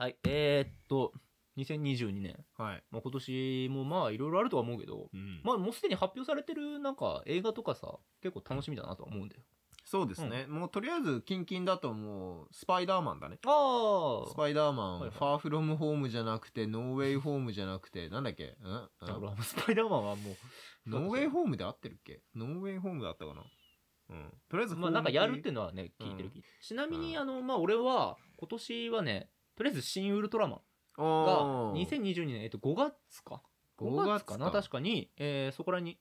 はいえー、っと2022年、はい。まあ、今年もまあいろいろあるとは思うけどうん。まあもうすでに発表されてるなんか映画とかさ結構楽しみだなとは思うんだよ。そうですね。もうとりあえず、キンキンだともう、スパイダーマンだね。あスパイダーマン、はいはい。ファーフロムホームじゃなくて、ノーウェイホームじゃなくて、なんだっけ？うん？うん？スパイダーマンはもうノーウェイホームで合ってるっけ？ノーウェイホームだったかな？うん。とりあえず、まあなんかやるっていうのはね聞いてる、うん。ちなみに、うんあのまあ俺は今年はねとりあえず「新ウルトラマン」がが2022年、えっと、5月か5 5月かなか確かに、えーそこらに、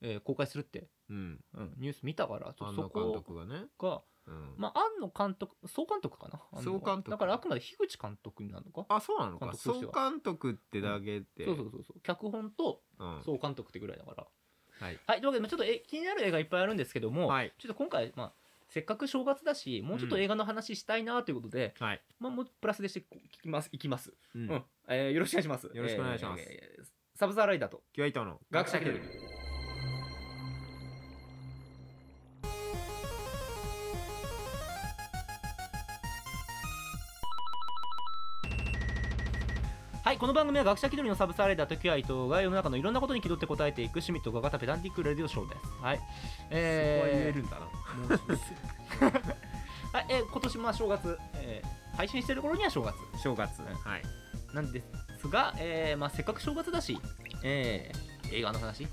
えー公開するって、うん。うん、ニュース見たからちょっ庵野とそこ監督がね。がうん。まあ庵野監督総監督かな総監督だからあくまで樋口監督になるのかあ、そうなのか。総監督としては監督ってだけで。そうそうそうそう脚本とうん。総監督ってぐらいだからはい。はいというわけでちょっとえ気になる映画いっぱいあるんですけども、はい。ちょっと今回まあせっかく正月だしもうちょっと映画の話したいなということで、はい。まあ、もうプラスでして聞きますいきます、ううん。えーよろしくお願いします。よろしくお願いします。えーサブサーライダーとキュアイトの学者気取りはいこの番組は学者気取りのサブサーライダーとキュアイトが世の中のいろんなことに気取って答えていくシュミットが型ペダンティックレディオショーですはいそこは言えーえるんだな。はい、えー今年も正月、えー配信してる頃には正月正月。うんはい。なんですが、えーまあ、せっかく正月だし、えー映画の話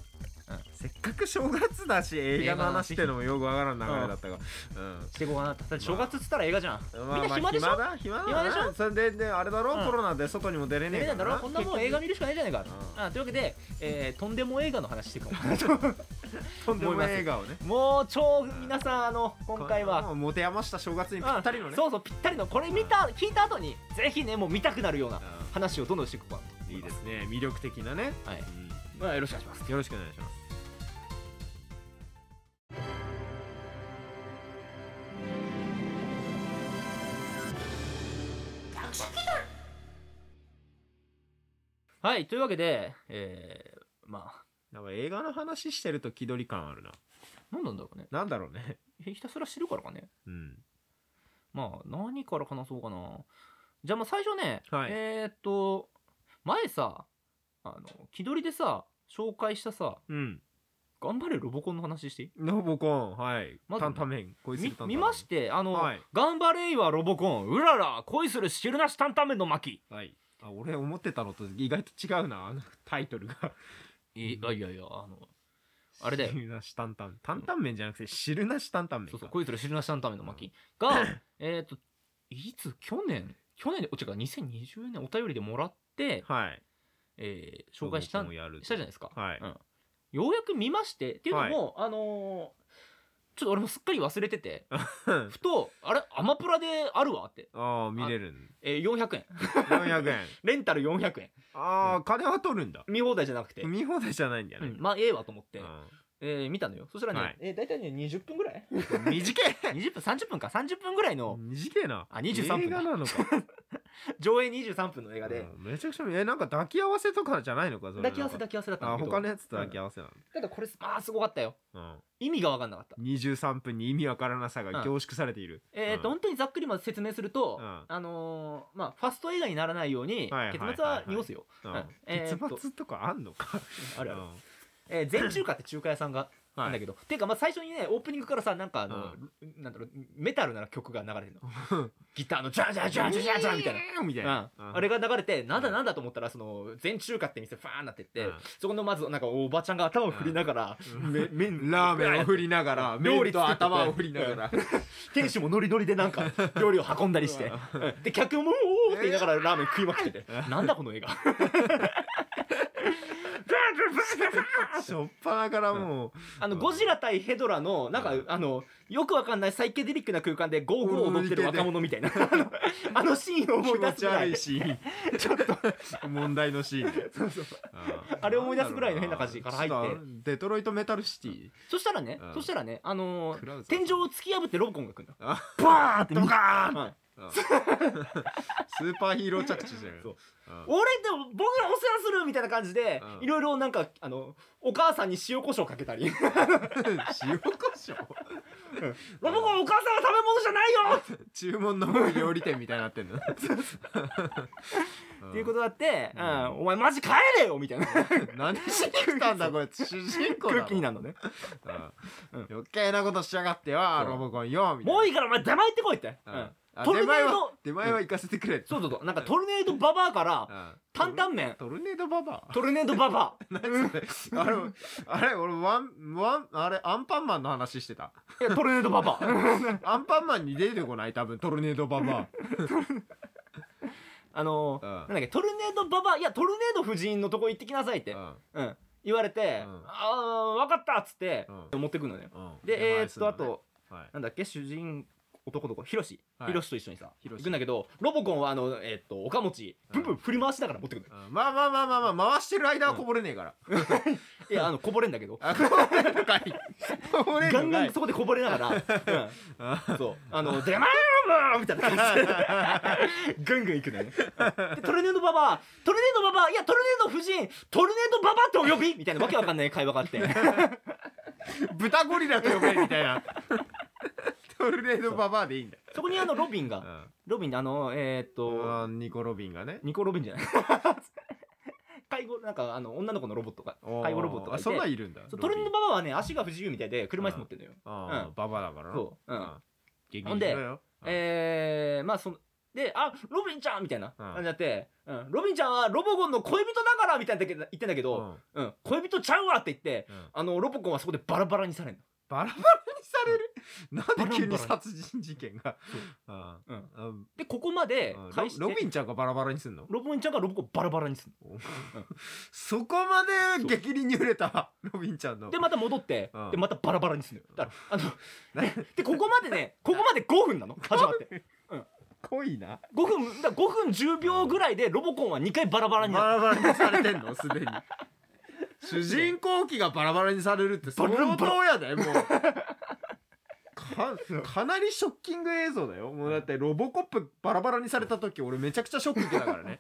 せっかく正月だし、映画の話ってのもよくわからん流れだったが。うん。していこうかなだって正月っつったら映画じゃん、まあみんな暇でしょ、まあ暇だ暇でしょ？それでであれだろ、うん。コロナで外にも出れねえねえだろ？こんなもん映画見るるしかないじゃないか、うあというわけで、えーとんでも映画の話していこう。とんでも映画をね。もう超皆さんあの今回は。持て余した正月にぴったりのね。そうそうぴったりの。これ見た聞いた後にぜひねもう見たくなるようなう話をどんどんしていこうかいいですね。魅力的なね。はい、うんまあ、よろしくお願いします。よろしくお願いします。はいというわけでえー、まあ。なんか映画の話してると気取り感あるな。何なんだろうね。なんだろうね。えひたすら知るからかね。うん。まあ何から話そうかな。じゃあまあ最初ね、はい。えー、っと前さあの気取りでさ紹介したさうん。頑張れロボコンの話していい？ロボコンはい。まず担々麺恋するみ担々麺。見ましてあの、はい。頑張れいはロボコンうらら恋する汁なし担々麺の巻はい。あ俺思ってたのと意外と違うなあのタイトルが。いやいやいやあのあれだよ。汁なし担々。担々麺じゃなくて汁なし担々麺そうそうか恋する汁なし担々麺の巻がえっといつ去年去年で違う2020年お便りでもらって、はいえー紹介したしたじゃないですか、はい。うん、ようやく見ましてっていうのも、あのーちょっと俺もすっかり忘れてて。ふとあれ？アマプラであるわって、ああ見れるんえー、400円400円レンタル400円ああ金は取るんだ。見放題じゃなくて、見放題じゃないんだよね。うん、まあええわと思って、うえー見たのよ。そしたらね、はい。えー大体ね20分ぐらい？ん短い。20分30分か。30分ぐらいの。短いな。あ23分映画なのか 上映23分の映画で、うん。めちゃくちゃえなんか抱き合わせとかじゃないのかそれ。抱き合わせ抱き合わせだったんだあけど。他のやつと抱き合わせなただ。これまあすごかったよ。の意味が分かんなかった。うん23分に意味わからなさが凝縮されている。えーとうん。本当にざっくりまず説明すると、うん。あのーまあファスト映画にならないように、はいはい結末は濁すよ、うん。うん。えーっと結末とかあんのか？あるある、うん。えー全中華って中華屋さんがはい。なんだけど、ていうかまあ最初にねオープニングからさなんかあの、なんだろうメタルな曲が流れてるの。ギターのジャンジャンジャンジャンジャンジャンみたいな。みたいなうん、あれが流れてなんだなんだと思ったらその全中華って店ファーンなってって、うんそこのまずなんかおばちゃんが頭を振りながら、うんラーメンを振りながら料理と頭を振りながら店主もノリノリでなんか料理を運んだりしてうんで客も「おーって言いながらラーメン食いまくっててなんだこの映画しょっぱなからもうあのゴジラ対ヘドラのなんかあのよくわかんないサイケデリックな空間でゴーゴー踊ってる若者みたいな。あのあのシーンを思い出すぐらい。悪いシーン。ちょっと。問題のシーン。であれを思い出すぐらいの変な感じから入って。デトロイトメタルシティ。そしたらねうん。そしたらねあの天井を突き破ってロボコンが来るんだあ。バーンってドカーンはいうん。スーパーヒーロー着地じゃん。そう。うん。俺でも僕がお世話するみたいな感じでうん。いろいろなんかあのお母さんに塩コショウかけたり。塩コショウ？ロボコンお母さんは食べ物じゃないよ！注文の多い料理店みたいになってんの。っていうことだって、ううん。ん、お前マジ帰れよみたいな。何しに来たんだこいつ主人公だろ。空気になるのね。ううん。ん余計なことしやがってはそう。ロボコンよみたいな。もういいからお前出前行ってこいって、ううんんあトルネード。出前は出前は行かせてくれ。そうそうそう。なんかトルネードババアからうん。担々麺。トルネードババア。トルネードババ 何それ。あれあれ俺ワンワンあれアンパンマンの話してた。アいやトルネードババア。アンパンマンに出てこない？多分トルネードババ あのーうん。なんだっけ？トルネードババア。いやトルネード夫人のとこ行ってきなさいって、アうん、言われて、うん。ああ分かったっつって、う持ってくのようん。でえー、っとあとはい。なんだっけ？主人男の子ヒロシ。はい。ヒロシと一緒にさヒロシ。行くんだけどロボコンはあのえーっとおかもちブンブン振り回しながら持ってくるうん。まあまあまあまあまあ回してる間はこぼれねえから。いやあのこぼれんだけど。あこぼれんのかい。こぼれんガンのかい。ガンそこでこぼれながら、あうん、そう。あの「出前ロボ!」みたいな。感じでガンガン行くのよ。ねでトルネードババア。トルネードババア。いやトルネード夫人。トルネードババアってお呼び。みたいなわけわかんない会話があって。豚ゴリラと呼べみたいなトルネードババアでいいんだ。よそこにあのロビンが。うロビンあのえーっとんあーニコ・ロビンがね。ニコロビンじゃない。介護なんかあの女の子のロボットが介護ロボットがいて。あそんなんいるんだそうトルネードババアはね足が不自由みたいで車椅子持ってるのよ、あーババアだから。なそう。うん。激ほんでしろよ。うん。えー、まあそので「あロビンちゃん!」みたいなうん。感じになって、うん。ロビンちゃんはロボコンの恋人だから」みたいな言ってんだけど、うん。恋人ちゃうわって言ってうん。うんあのロボコンはそこでバラバラにされるバラバラにされる。なんで急に殺人事件が。でここまでうん。開始ロロビンちゃんがバラバラにすんの？ロビンちゃんがロボコンバラバラにするそこまで激鱗に触れたロビンちゃんの。でまた戻って、うん。でまたバラバラにするの。よだからあのなでここまでねここまで5分なの？始まって。濃いな。5分だ5分10秒ぐらいでロボコンは2回バラバラになる。バラバラにされてんの？すでに主人公機がバラバラにされるって相当やでもう。かかなりショッキング映像だよ。もうだってロボコップバラバラにされた時俺めちゃくちゃショック受けたからね、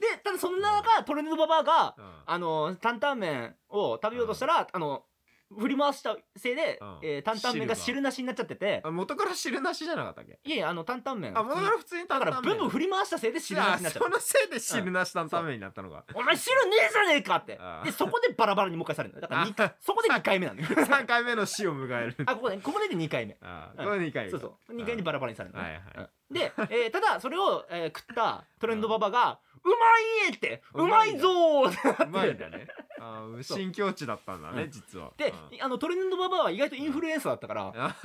でただそんな中トルネードババアがうん。あの担々麺を食べようとしたら、あの振り回したせいで、うん。えー担々麺が汁なしになっちゃってて。あ元から汁なしじゃなかったっけ？いやいやあの担々麺。あ元から普通にだからブンブン振振り回したせいで汁なしになっちゃった。そのせいで汁なし担々麺になったのが、お前汁ねえじゃねえかって。あでそこでバラバラにもう一回されるだからにあ。そこで2回目なのよ。3回目の死を迎える。あここでここで2回目。あうんこれ2回そうそう。2回にバラバラにされるのね、はいはい。うん。で、えーただそれを、えー食ったトレンドババが「うまい!」って「うまいぞー!」うまいんだね。あー新境地だったんだね、うん。実は。で、うん。あのトレンドババは意外とインフルエンサーだったから、あ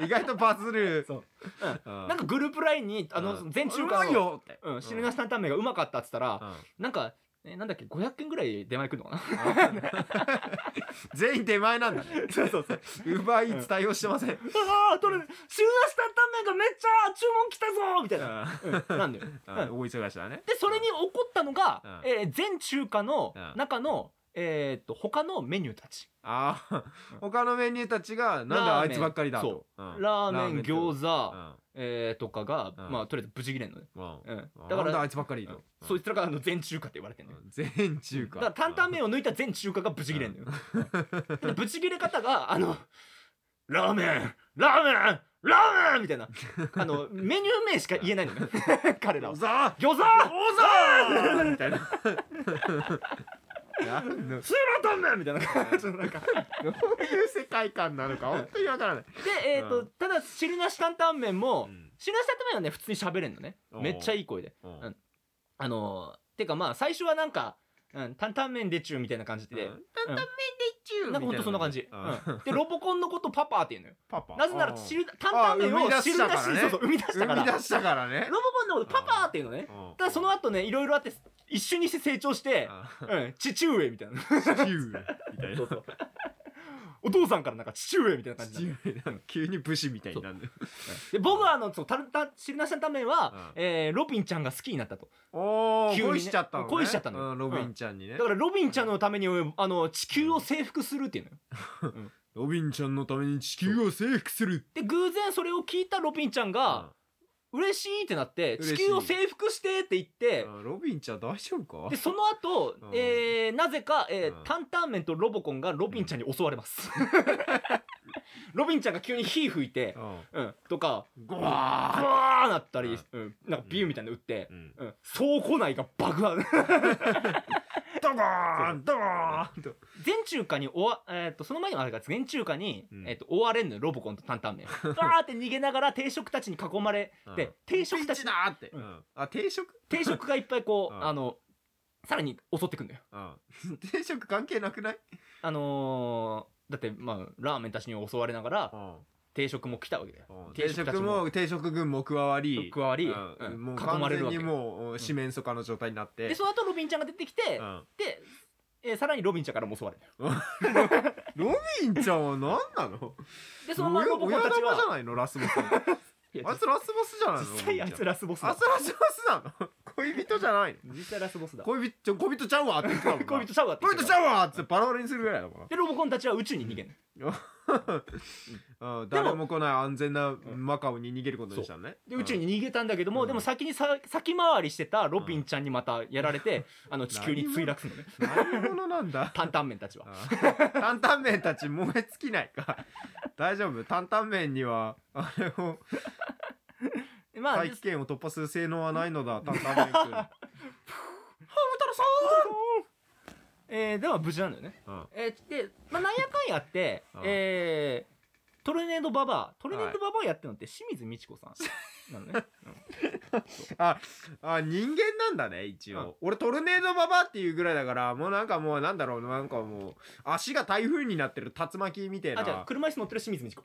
意外とバズる。そう。うん。なんかグループラインにあのうん。全中華うまいの、よって。うん、汁なし担々麺がうまかったっつったら、うん。なんか、えなんだっけ500件ぐらい出前来るのかな？全員出前なんだね。そうそうそう。ウーバーイーツ対応してません。ああトレ汁なし担々麺がめっちゃ注文来たぞみたいな、うん、なんだよ、うん。大忙しだね。でそれに起こったのが、うん。えー全中華のうん。中の、えーっと他のメニューたち。ああうん。他のメニューたちがなんだあいつばっかりだと。そうん。ラーメンと餃子、うんえーとかが、うん。まあとりあえずブチ切れんのね、うん。うん、だかららあいつばっかりとそいつらがあの全中華って言われてんのよ。うん全中華。だから担々麺を抜いた全中華がブチ切れんのよ、でブチ切れ方があのラーメンラーメンラーメンみたいな。あのメニュー名しか言えないのね 彼らは。ざ餃子？餃子！みたいな なんの？スーラータンメンみたいな。感じのなんかどういう世界観なのか本当にわからない。でえっ、と、うん。ただ汁なし担々麺も、うん。汁なし担々麺はね普通に喋れんのね。めっちゃいい声で。うん。うん。あのー、てかまあ最初はなんか、うん、担々麺でちゅうみたいな感じで、うん。担々麺でちゅうな。んかほんとそんな感じ、でロボコンのことパパって言うのよ。パパ。なぜならうん汁担々麺をあ生み出しそうそう生み出したから。生み出したからね。ロボコンのことパパっていうのね。うん。ただその後ねいろいろあって一瞬にして成長して、あうん、父上みたいな。父上みたいな。そうそうお父さんからなんか父上みたいな感じにな急に武士みたいになるで僕はあのそうタルタ汁なし担々麺は、うん。えーロビンちゃんが好きになったと。おお急にね恋しちゃったのね。恋しちゃったのよ。うんロビンちゃんにね。だからロビンちゃんのためにあの地球を征服するっていうのよ。ロビンちゃんのために地球を征服する。で偶然それを聞いたロビンちゃんが嬉しいってなって地球を征服してって言ってうんロビンちゃん大丈夫か？でその後、うん。えーなぜか、えーうん。担々麺とロボコンがロビンちゃんに襲われます、ロビンちゃんが急に火吹いて、うん。うん、とかゴブワーワーなったり、うん、なんかビューみたいなの打ってう、ん。うん、倉庫内が爆破 ドゴーンドゴーンと全中華に終わ、えー、とその前にもあるから全中華に、うん。えー、と追われんのよロボコンと担々麺バーって逃げながら定食たちに囲まれて、うん。定食たちピンチだーって。うん。うん。あ定食？定食がいっぱいこう、うん。あのさらに襲ってくんだよ。うん。定食関係なくない？あのーだってまあラーメンたちに襲われながらうん定食も来たわけだよ。うん。定食も定食軍も加わり加わり、うん。うん。もう囲まれるわけ。完全にもう四面楚歌の状態になって。でその後ロビンちゃんが出てきて、うん。で、えーさらにロビンちゃんからも襲われる ロビンちゃんは何なの？でそのままロボコ親ンたちは。玉じゃないの？ラスボス あいつラスボスじゃないの？実際あいつラスボスだ。あいつラスボスなの？恋人じゃないの？実際ラスボスだ。恋人恋人ちゃうわって言ってたもんな。恋人ちゃうわって恋人ちゃうわってバラバラにするぐらいだもん。でロボコンたちは宇宙に逃げんのうん。誰も来ない安全なマカオに逃げることにしたのね。で宇宙に逃げたんだけども、うん。でも先にさ先回りしてたロビンちゃんにまたやられて、あの地球に墜落するのね。何者なんだ？担々麺たちは。あ担々麺たち燃え尽きないか。大丈夫？担々麺にはあれを まあ大気圏を突破する性能はないのだ担々麺くん。はえーでは無事なんだよね、うん。えーで、まあ、なんやかんやって、うん。えートルネードババアトルネードババアやってるのって清水美智子さんなのね、ああ人間なんだね一応、俺トルネードババアっていうぐらいだからもうなんかもうなんだろうなんかもう足が台風になってる竜巻みたいな。あじゃあ車椅子乗ってる清水美智子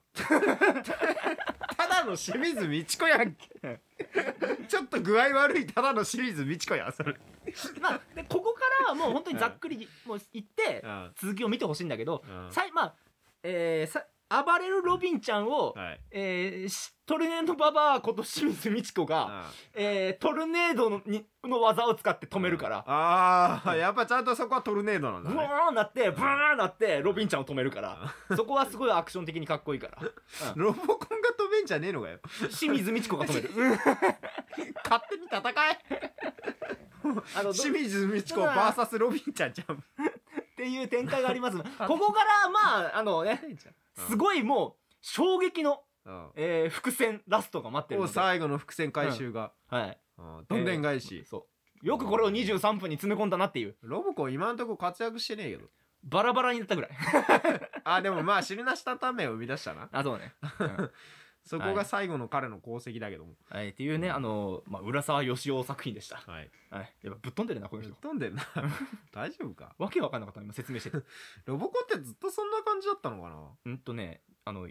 ただの清水美智子やんけ。ちょっと具合悪いただの清水美智子やんそれ。まあでここはもう本当にざっくりもう言ってうん。続きを見てほしいんだけど、うん。さいまあえーさ暴れるロビンちゃんを、はい。えーしトルネードババアこと清水美智子が、えートルネードのにの技を使って止めるから、ああやっぱちゃんとそこはトルネードなんだブねワーンなってブワーンなってロビンちゃんを止めるから。そこはすごいアクション的にかっこいいから、うん。ロボコンが飛べんじゃねえのかよ。清水美智子が止める。勝手に戦えあのど清水美智子 VS ロビンちゃんじゃん。っていう展開があります。ここからまああのねすごいもう衝撃の、うん。えー伏線ラストが待ってる最後の伏線回収が、はい、うん。どんでん返し、そう。よくこれを23分に詰め込んだなっていう。ロボコン今んとこ活躍してねえけど。バラバラになったぐらい。あでもまあ汁なし担々麺を生み出したな。あそうね、うんそこが最後の彼の功績だけども。はい、っていうねあの、まあ、浦沢義雄作品でした、はい。はい、やっぱぶっ飛んでるなこの人。ぶっ飛んでるな。大丈夫か？わけわかんなかった今説明してて。ロボコンってずっとそんな感じだったのかな？うんとねあの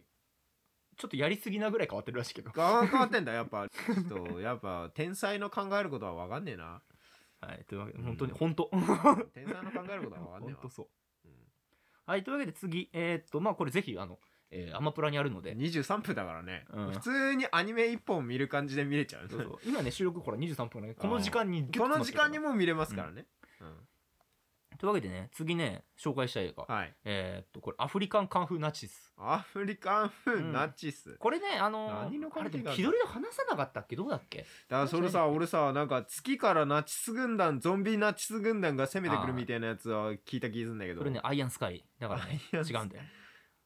ちょっとやりすぎなぐらい変わってるらしいけど。あ変わってんだやっぱ。ちょっとやっぱ天才の考えることは分かんねえな。はい。というわけでうん。本当に本当。天才の考えることは分かんねえわ。本当そう。うん。はいというわけで次えーっとまあこれぜひあの、えーアマプラにあるので。23分だからね、うん。普通にアニメ1本見る感じで見れちゃう。そうそう。今ね収録ほら23分だけどこの時間にこの時間にも見れますからね、うん。からというわけでね次ね紹介したい映画。はい。えーっとこれアフリカンカンフーナチス。アフリカン風ナチス、これねあのー何の関係がある気取りで話さなかったっけどうだっけ？だからそれさ俺さなんか月からナチス軍団ゾンビナチス軍団が攻めてくるみたいなやつは聞いた気がするんだけど。これねアイアンスカイだからね。違うんだよ、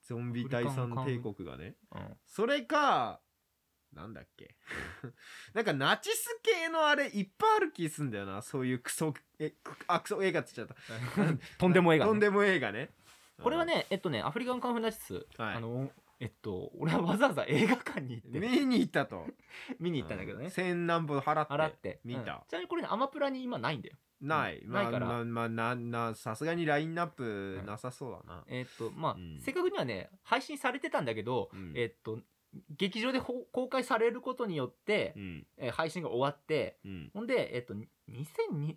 ゾンビ第三帝国がね。うん、それかなんだっけ。なんかナチス系のあれいっぱいある気すんだよな。そういうクソえくあクソ映画って言っちゃっ とんでも映画、とんでも映画ね。これはねえっとねアフリカンカンフーナチス、はい。あのえっと俺はわざわざ映画館に行って。見に行ったと。見に行ったんだけどね、千何本払って。払って。見た。うん、ちなみにこれねアマプラに今ないんだよない、うん。まあないから。まあまあななさすがにラインナップなさそうだな、えっとまあ、うん。正確にはね配信されてたんだけど、うん。えっと劇場でほ公開されることによって、うん。えー配信が終わってうん。ほんでえっと2002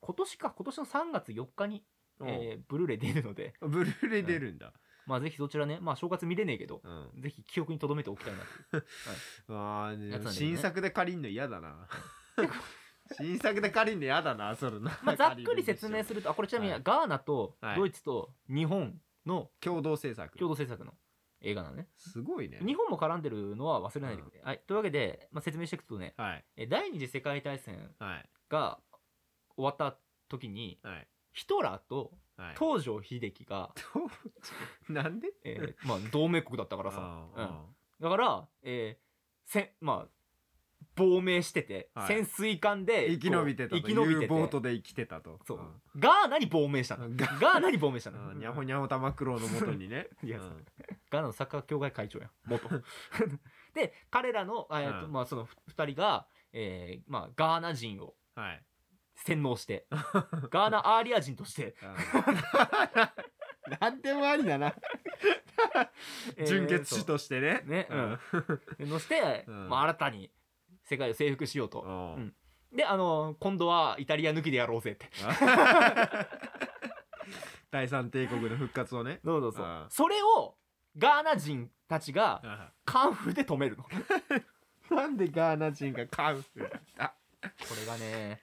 今年か今年の3月4日に、えーブルーレイ出るので。ブルーレイ出るんだ、まあぜひそちらねまあ正月見れねえけどうん。ぜひ記憶に留めておきたいなという。あーでもやつなんだよね。新作で借りんの嫌だな 新作で借りんの嫌だなそれな。まあ ざっくり説明するとあこれちなみにはい。ガーナとはい。ドイツと日本の共同制作。共同制作の映画なのね。すごいね。日本も絡んでるのは忘れないでくれ、はい、というわけで、まあ、説明していくとねはい。え第二次世界大戦はい。が終わった時にはい。ヒトラーとはい。東条英機が、なんで？えーまあ、同盟国だったからさ、うん。だから、えーせんまあ亡命してて、はい。潜水艦で生き延びてたと。生き延びて U て。ボートで生きてたと。そう、ん。ガーナに亡命したの。うん。ガーナ。に亡命したの。うん。にゃほにゃほ玉九郎のもとにね。いやうん。ガーナのサッカー協会会長やん。元。で彼らの、あえーとうん。まあ、その2人が、えーまあ、ガーナ人をはい。洗脳して ガーナアーリア人として、なんでもありだな。えー純血師としてね。ねうん。洗脳して、うん。まあ、新たに世界を征服しようと、うん。うん。であの今度はイタリア抜きでやろうぜって。第三帝国の復活をね。そうそうそう。うんそれをガーナ人たちがカンフーで止めるの。こ なんでガーナ人がカンフーだった？れがね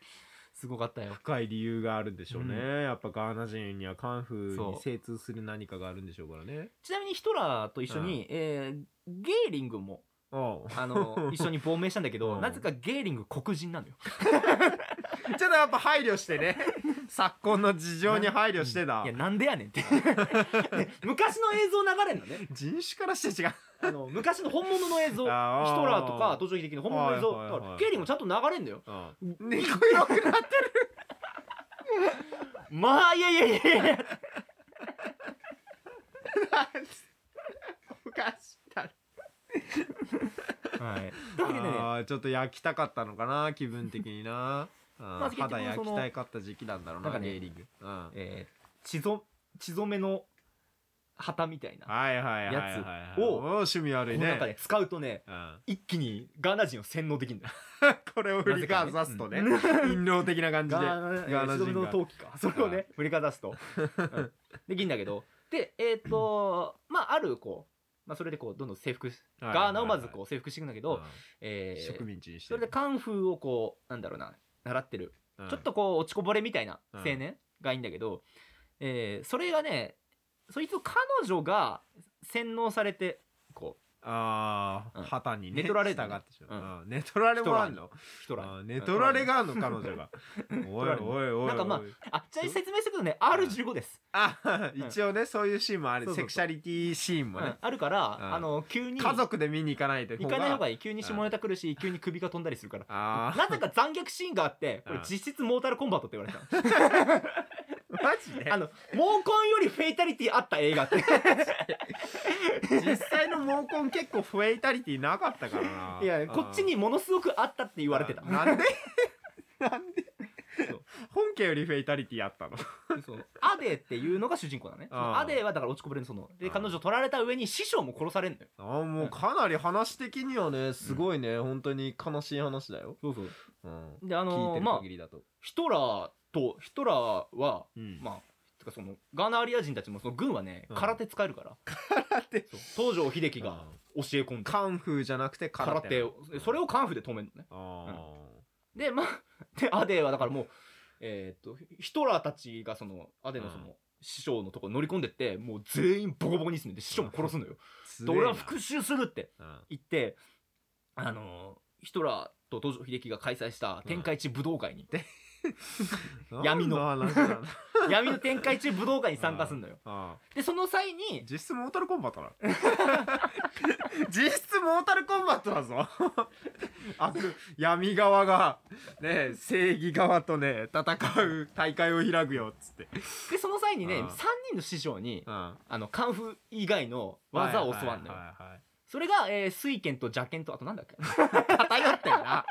すごかったよ。深い理由があるんでしょうね、うん。やっぱガーナ人にはカンフーに精通する何かがあるんでしょうからね。ちなみにヒトラーと一緒に、えーゲーリングもあの 一緒に亡命したんだけど、うん。なぜかゲーリング黒人なのよ。ちょっとやっぱ配慮してね。昨今の事情に配慮してだ。いやなんでやねんって。で昔の映像流れんのね。人種からして違う。あの昔の本物の映像ヒトあーラーとか東条英機の本物の映像、はいはいはい。だからゲーリングもちゃんと流れんのよ。うん。猫色くなってる。まあいやいやいやいや。昔だ はい。というわけでね。あーちょっと焼きたかったのかな気分的にな。あ ーまあ結局肌焼きたかった時期なんだろうななんかねゲーリング、うん、えー、血ぞ血染めの旗みたいな、はいはいはいやつを趣味悪いね。この中で使うとねうん。一気にガーナ人を洗脳できるんだよ。これを振りかざすとね陰謀的な感じでガーナ人が。の陶器か。それをね振りかざすと、うん。できるんだけど。でえっ、とまああるこう、まあ、それでこうどんどん征服ガーナをまずこう征服していくんだけど、うん。えー植民地にして。それでカンフーをこうなんだろうな習ってる、うん。ちょっとこう落ちこぼれみたいなうん。青年がいいんだけど、えーそれがねそいつを彼女が洗脳されてこああうん。旗にね。寝取られたね。従ってしまううん。うん。寝取られもあんの？うヒトラーあーに寝取られがあんの彼女が。おいおいおいおい。なんかまあちなみに説明するとね R15 です、あ一応ねそういうシーンもある。そうそうそう。セクシャリティシーンもうん。ねあるから、うん。あの急に家族で見に行かないと行かない方がいい。急に下ネタ来るし急に首が飛んだりするから。あなぜか残虐シーンがあってこれうん実質モータルコンバットって言われたあ マジで？あの毛根よりフェイタリティあった映画って。実際の毛根結構フェイタリティなかったからな。いやこっちにものすごくあったって言われてた。あなんで？なんで？本家よりフェイタリティあったの。そう。アデーっていうのが主人公だね。アデーはだから落ちこぼれのそので彼女取られた上に師匠も殺されるのよ。あーもうかなり話的にはねすごいね、本当に悲しい話だよ、そうそう。うん、であのーまあヒトラーとヒトラーはうん。まあてかそのガーナアリア人たちもその軍はねうん。空手使えるから。空手。そう。東条英機が教え込んで。カンフーじゃなくて空手空手を。それをカンフで止めるのね。あでまあ でアデーはだからもうえーっとヒトラーたちがそのアデーのその、師匠のところ乗り込んでってもう全員ボコボコにするんで師匠も殺すのよ。ーで俺は復讐するってうん。言ってあのーヒトラーと東条英機が開催した天下一武道会に、闇の。闇の天下一武道会に参加するのよ。あでその際に実質モータルコンバットだ 実質モータルコンバットだぞ。悪闇側がね正義側とね戦う大会を開くよっつって。でその際にねうん3人の師匠にうんあのカンフー以外の技を教わるのよ。はいはいはいはいそれが、えー、水剣と邪剣とあとなんだっけ？偏ってるな。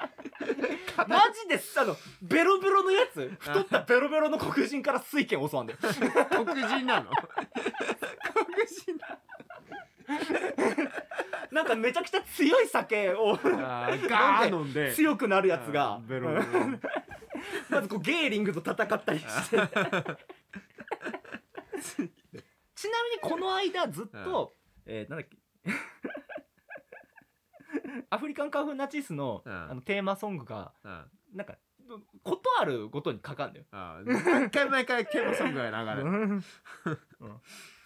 マジであのベロベロのやつ？太ったベロベロの黒人から水剣教わんだよ黒人なの？黒人なんかめちゃくちゃ強い酒をガー飲んで。強くなるやつが。ベロベロ。まずこうゲーリングと戦ったりして。ちなみにこの間ずっと、えーなんだっけ？アフリカンカンフーナチスの,、うん。あのテーマソングがうん。なんかことあるごとにかかんだよ。あー毎回毎回テーマソングが流れる。うん。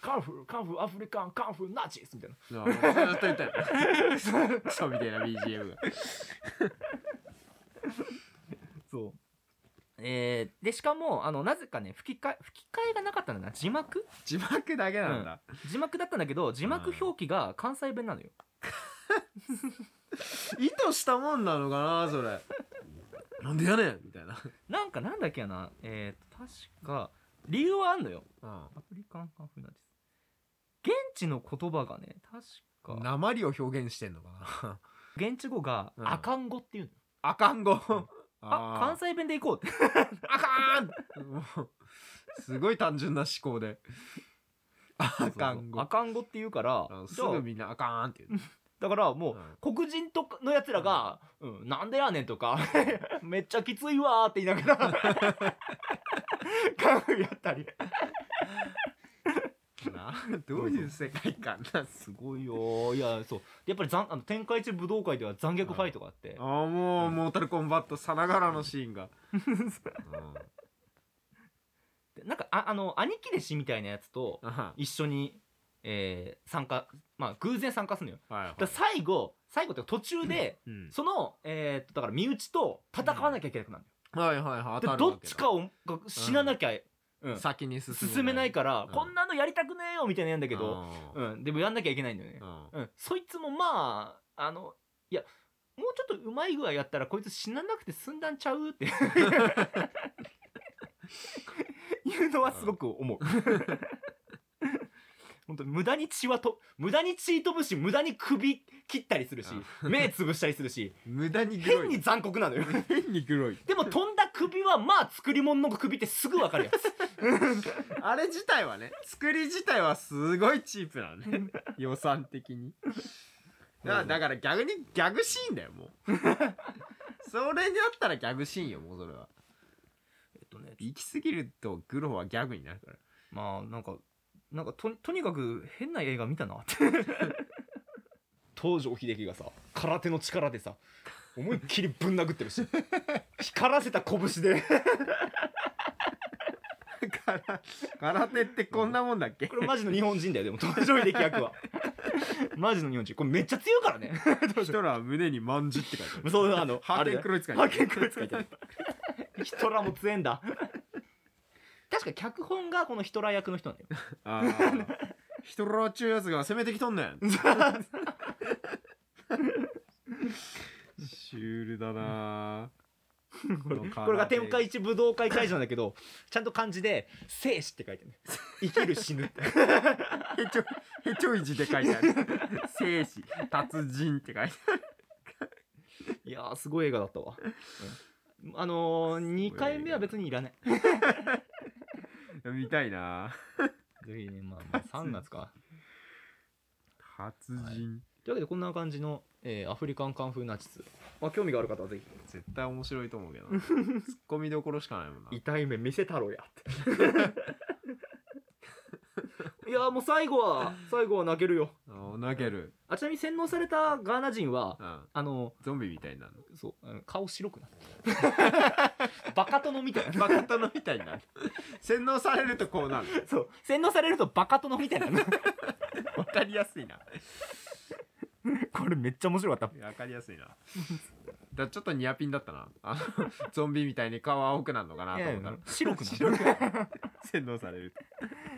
カンフーカンフーアフリカンカンフーナチスみたいな。ずっと言ったよクソみたいな BGM が。そう。ええーでしかもあのなぜかね吹き替え吹き替えがなかったんだな。字幕？字幕だけなんだ、字幕だったんだけど字幕表記が関西弁なのよ 意図したもんなのかなそれ。なんでやねんみたいな、なんかなんだっけやな。えー、と確か理由はあんのよ。うアフリカンカンフーなんです。現地の言葉がね確ん、か。鉛を表現してんのかな。現地語がうん。アカン語っていうの。かん語。あ関西弁で行こうって。あかんすごい単純な思考で。あかん語。アカン語って言うからあすぐみんなあかんって言う、だからもう、うん。黒人とかのやつらが「うん、なんでやねん」とか「めっちゃきついわ」って言いながらカンフーやったり。などういう世界観なんすすごいよ。いやそう。やっぱりざんあの天下一武道会では残虐ファイトがあって。あーもう、モータルコンバットさながらのシーンが、でなんかああの兄貴弟子みたいなやつと一緒に、えー参加まあ偶然参加するのよ。いはい。だ最後最後っていうか途中で、うん。その、えーっとだから身内と戦わなきゃいけなくなるはいはいはいのよ、で当たるわけだ。どっちかをが死ななきゃ、うん。先に進進めないから、うん。こんなのやりたくねえよみたいなやんだけど、うん。うん、でもやんなきゃいけないんだよね、うん。うん、そいつもまああのいやもうちょっとうまい具合やったらこいつ死ななくて済んだんちゃうって。いうのはすごく思う。本当に無駄に血はと無駄に血飛ぶし無駄に首切ったりするし 目潰したりするし無駄に変に残酷なのよ。変にグロい。でも飛んだ首はまあ作り物の首ってすぐ分かるやつ。あれ自体はね作り自体はすごいチープなのね。予算的に。だだから逆にギャグシーンだよもう。それにあったらギャグシーンよもうそれは。えっとね行き過ぎるとグロはギャグになるから。まあなんかなんかととにかく変な映画見たなって。東條英機がさ空手の力でさ思いっきりぶん殴ってるし。光らせた拳で。か ら空手ってこんなもんだっけ？これマジの日本人だよでも。東条英機役は。マジの日本人。これめっちゃ強いからね。ヒトラー胸にまんじって書いてある。そうあのハーケンクロイツ書いてある。ハーケンクロイツ書いてある。ヒトラーも強えんだ確か脚本がこのヒトラー役の人なんだよ。あー。ヒトラーっちゅうやつが攻めてきとんねん。シュールだな。これこれが天下一武道会会場なんだけどちゃんと漢字で「生死」って書いてる。ね生きる死ぬって。へちょへちょい字で書いてある。生死達人って書いていやーすごい映画だったわ、うん。あのー、2回目は別にいらない 見たいな。ぜひねまあ、まあ、3月か。達人、というわけでこんな感じの、えーアフリカンカンフーナチス、まあ、興味がある方はぜひ。絶対面白いと思うけどな。ツッコミどころしかないもんな。痛い目見せたろやって。いやーもう最後は最後は泣けるよあー泣ける、あちなみに洗脳されたガーナ人はうん、あのゾンビみたいになるそうあの顔白くなってバカ殿みたいな。バカ殿みたいになる。洗脳されるとこうなる。そう。洗脳されるとバカ殿みたいな。わかりやすいな。これめっちゃ面白かった。わかりやすいな。だちょっとニアピンだったな。あのゾンビみたいに顔青くなるのかないと思ったら。や白くなる。白くなる。洗脳される。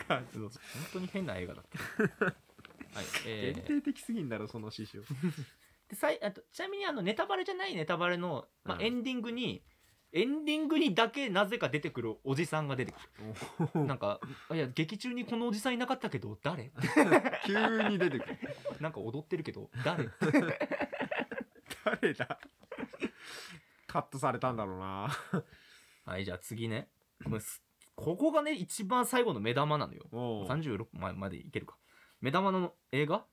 とそうそう。本当に変な映画だったはい。えー。限定的すぎんだろその師匠。でさいあとちなみにあのネタバレじゃないネタバレの、まあうん。エンディングにエンディングにだけなぜか出てくるおじさんが出てくる。なんか「いや劇中にこのおじさんいなかったけど誰? 急に出てくる」なんか踊ってるけど誰？誰だ？カットされたんだろうな。はいじゃあ次ね。これすここがね一番最後の目玉なのよ。おう36ままでいけるか目玉の映画？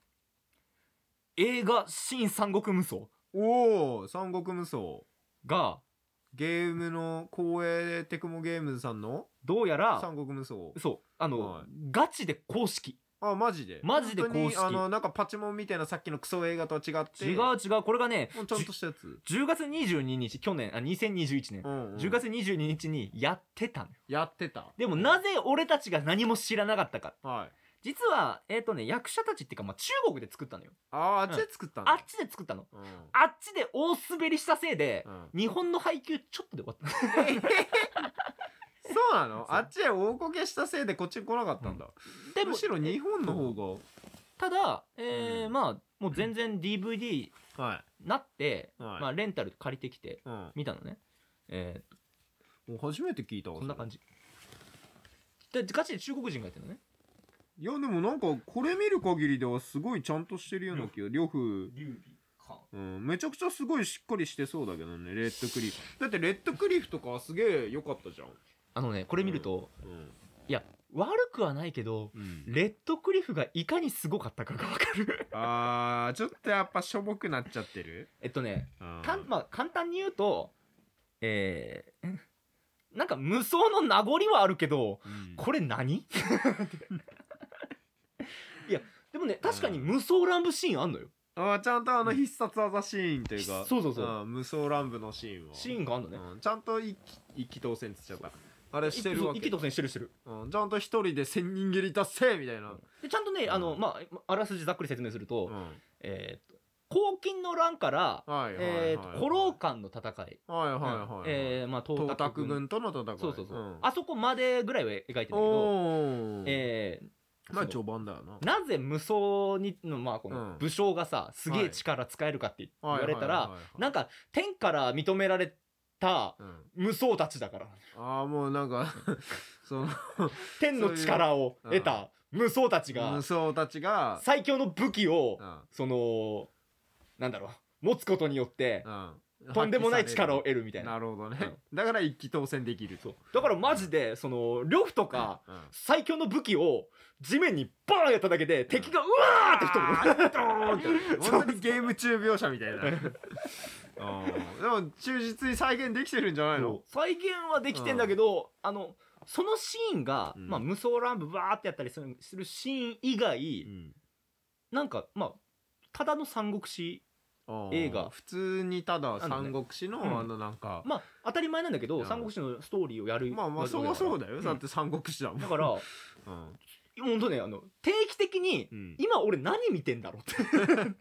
映画「新三国無双。おお三国無双」がゲームの光栄テクモゲームズさんの？どうやら三国無双。そうあの、はい。ガチで公式。あマジで？マジで本当に公式。あのなんかパチモンみたいなさっきのクソ映画とは違って。違う違うこれがねもうちゃんとしたやつ。10月22日去年あ2021年、うんうん。10月22日にやってたのよ。やってた。でもなぜ俺たちが何も知らなかったか。っはい実はえっ、とね役者たちっていうか、まあ、中国で作ったのよ。あああっちで作ったんだ。あっちで作ったの。うん。あっちで大滑りしたせいで、うん。日本の配給ちょっとで終わった そうなの？そう。あっちで大こけしたせいでこっちに来なかったんだ。でもむしろ日本の方ただ、えーうん。まあもう全然 DVD なって、はい。まあ、レンタル借りてきてうん。見たのね、えもう初めて聞いたわーこんな感じ。じでガチで中国人がやってるのねいやでもなんかこれ見る限りではすごいちゃんとしてるような気が呂布劉備か。うん、めちゃくちゃすごいしっかりしてそうだけどねレッドクリフ。だってレッドクリフとかはすげえ良かったじゃん。あのねこれ見ると、うん。いや悪くはないけどうん。レッドクリフがいかにすごかったかがわかる。あーちょっとやっぱしょぼくなっちゃってる？えっとねうん。かん、まあ、簡単に言うとえー、なんか無双の名残はあるけどうん。これ何？でもね確かに無双乱舞シーンあんのよ。あーちゃんとあの必殺技シーンというか。そうそうそう。ん無双乱舞のシーンを。シーンがあんのね。うんちゃんと一気一気当選っつっちゃった。あれしてるわけ。一気当選してるしてる。うんちゃんと一人で千人蹴り達成みたいな。でちゃんとねあの、まあ、あらすじざっくり説明すると、うん。えーと黄金の乱から、はいはいはいえーと古老館の戦い、はいはいはいえーまあ東東卓軍との戦い。そうそうそう、ん。あそこまでぐらいは描いてんだけど、おー。えーまあ序盤だよな。なぜ無双にのまあこのうん。武将がさ、すげえ力使えるかって言われたら、なんか天から認められたうん。無双たちだから。ああもうなんか その 天の力を得た無双たちが無双たちが最強の武器をうん。そのなんだろう持つことによってうんとんでもない力を発得るみたいな。なるほどね。だから一気当選できると。だからマジでその呂布とかうん。最強の武器を地面にバーンやっただけで敵がうわーって吹っ飛ぶ。ドーンって本当にゲーム中描写みたいな。う。ん。でも忠実に再現できてるんじゃないの？再現はできてんだけど、あのそのシーンが、うん。まあ、無双乱舞バーってやったりするシーン以外、うん。なんかまあただの三国志映画。普通にただ三国志のうん。あのなんかまあ当たり前なんだけど、うん。三国志のストーリーをやるまあまあそうそうだよ。ん。だって三国志だもん。だから うん。本当ねあの定期的にうん。今俺何見てんだろうって。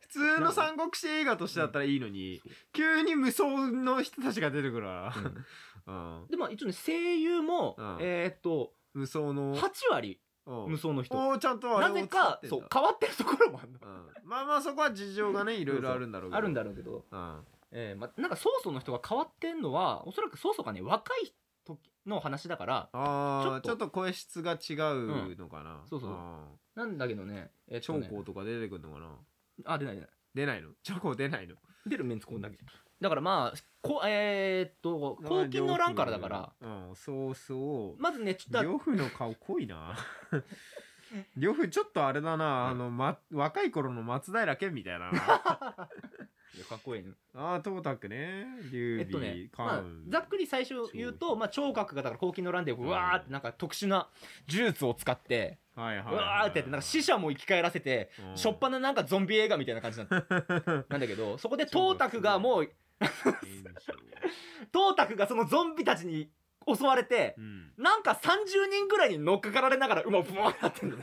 普通の三国志映画としてだったらいいのに急に無双の人たちが出てくるから うん。でまあ一応ね声優も、うん。えーっと無双の8割うん無双の人。おーちゃんとあれをなぜか使ってんだ。そう変わってるところもあるの。うん。まあまあそこは事情がねいろいろあるんだろうけど。あるんだろうけど、うん。えーまあ、なんか曹操の人が変わってんのはおそらく曹操がね若い時の話だからああちょっと。ちょっと声質が違うのかな。そうそう。あなんだけどねえーっとー長ね江とか出てくるのかな。あ出ない出ない。出ないの？長江出ないの？出るメンツこんだけだからまあこえーっと黄金の乱からだから。うんそうそう。まずねちょっと呂布の顔濃いな。呂布ちょっとあれだなあの、ま、若い頃の松平健みたいな。いやかっこいいね。ああ東卓ね。劉えっと備、ね、まあざっくり最初言うと、まあ、聴覚がだから黄金の乱でうわーってなんか特殊な呪術を使ってはいはいうわーってやってなんか死者も生き返らせてうん。しょっぱななんかゾンビ映画みたいな感じなんだなんだけどそこで 東卓がもう東卓がそのゾンビたちに襲われてうん。なんか30人ぐらいに乗っかかられながら馬ブワーなって。ん の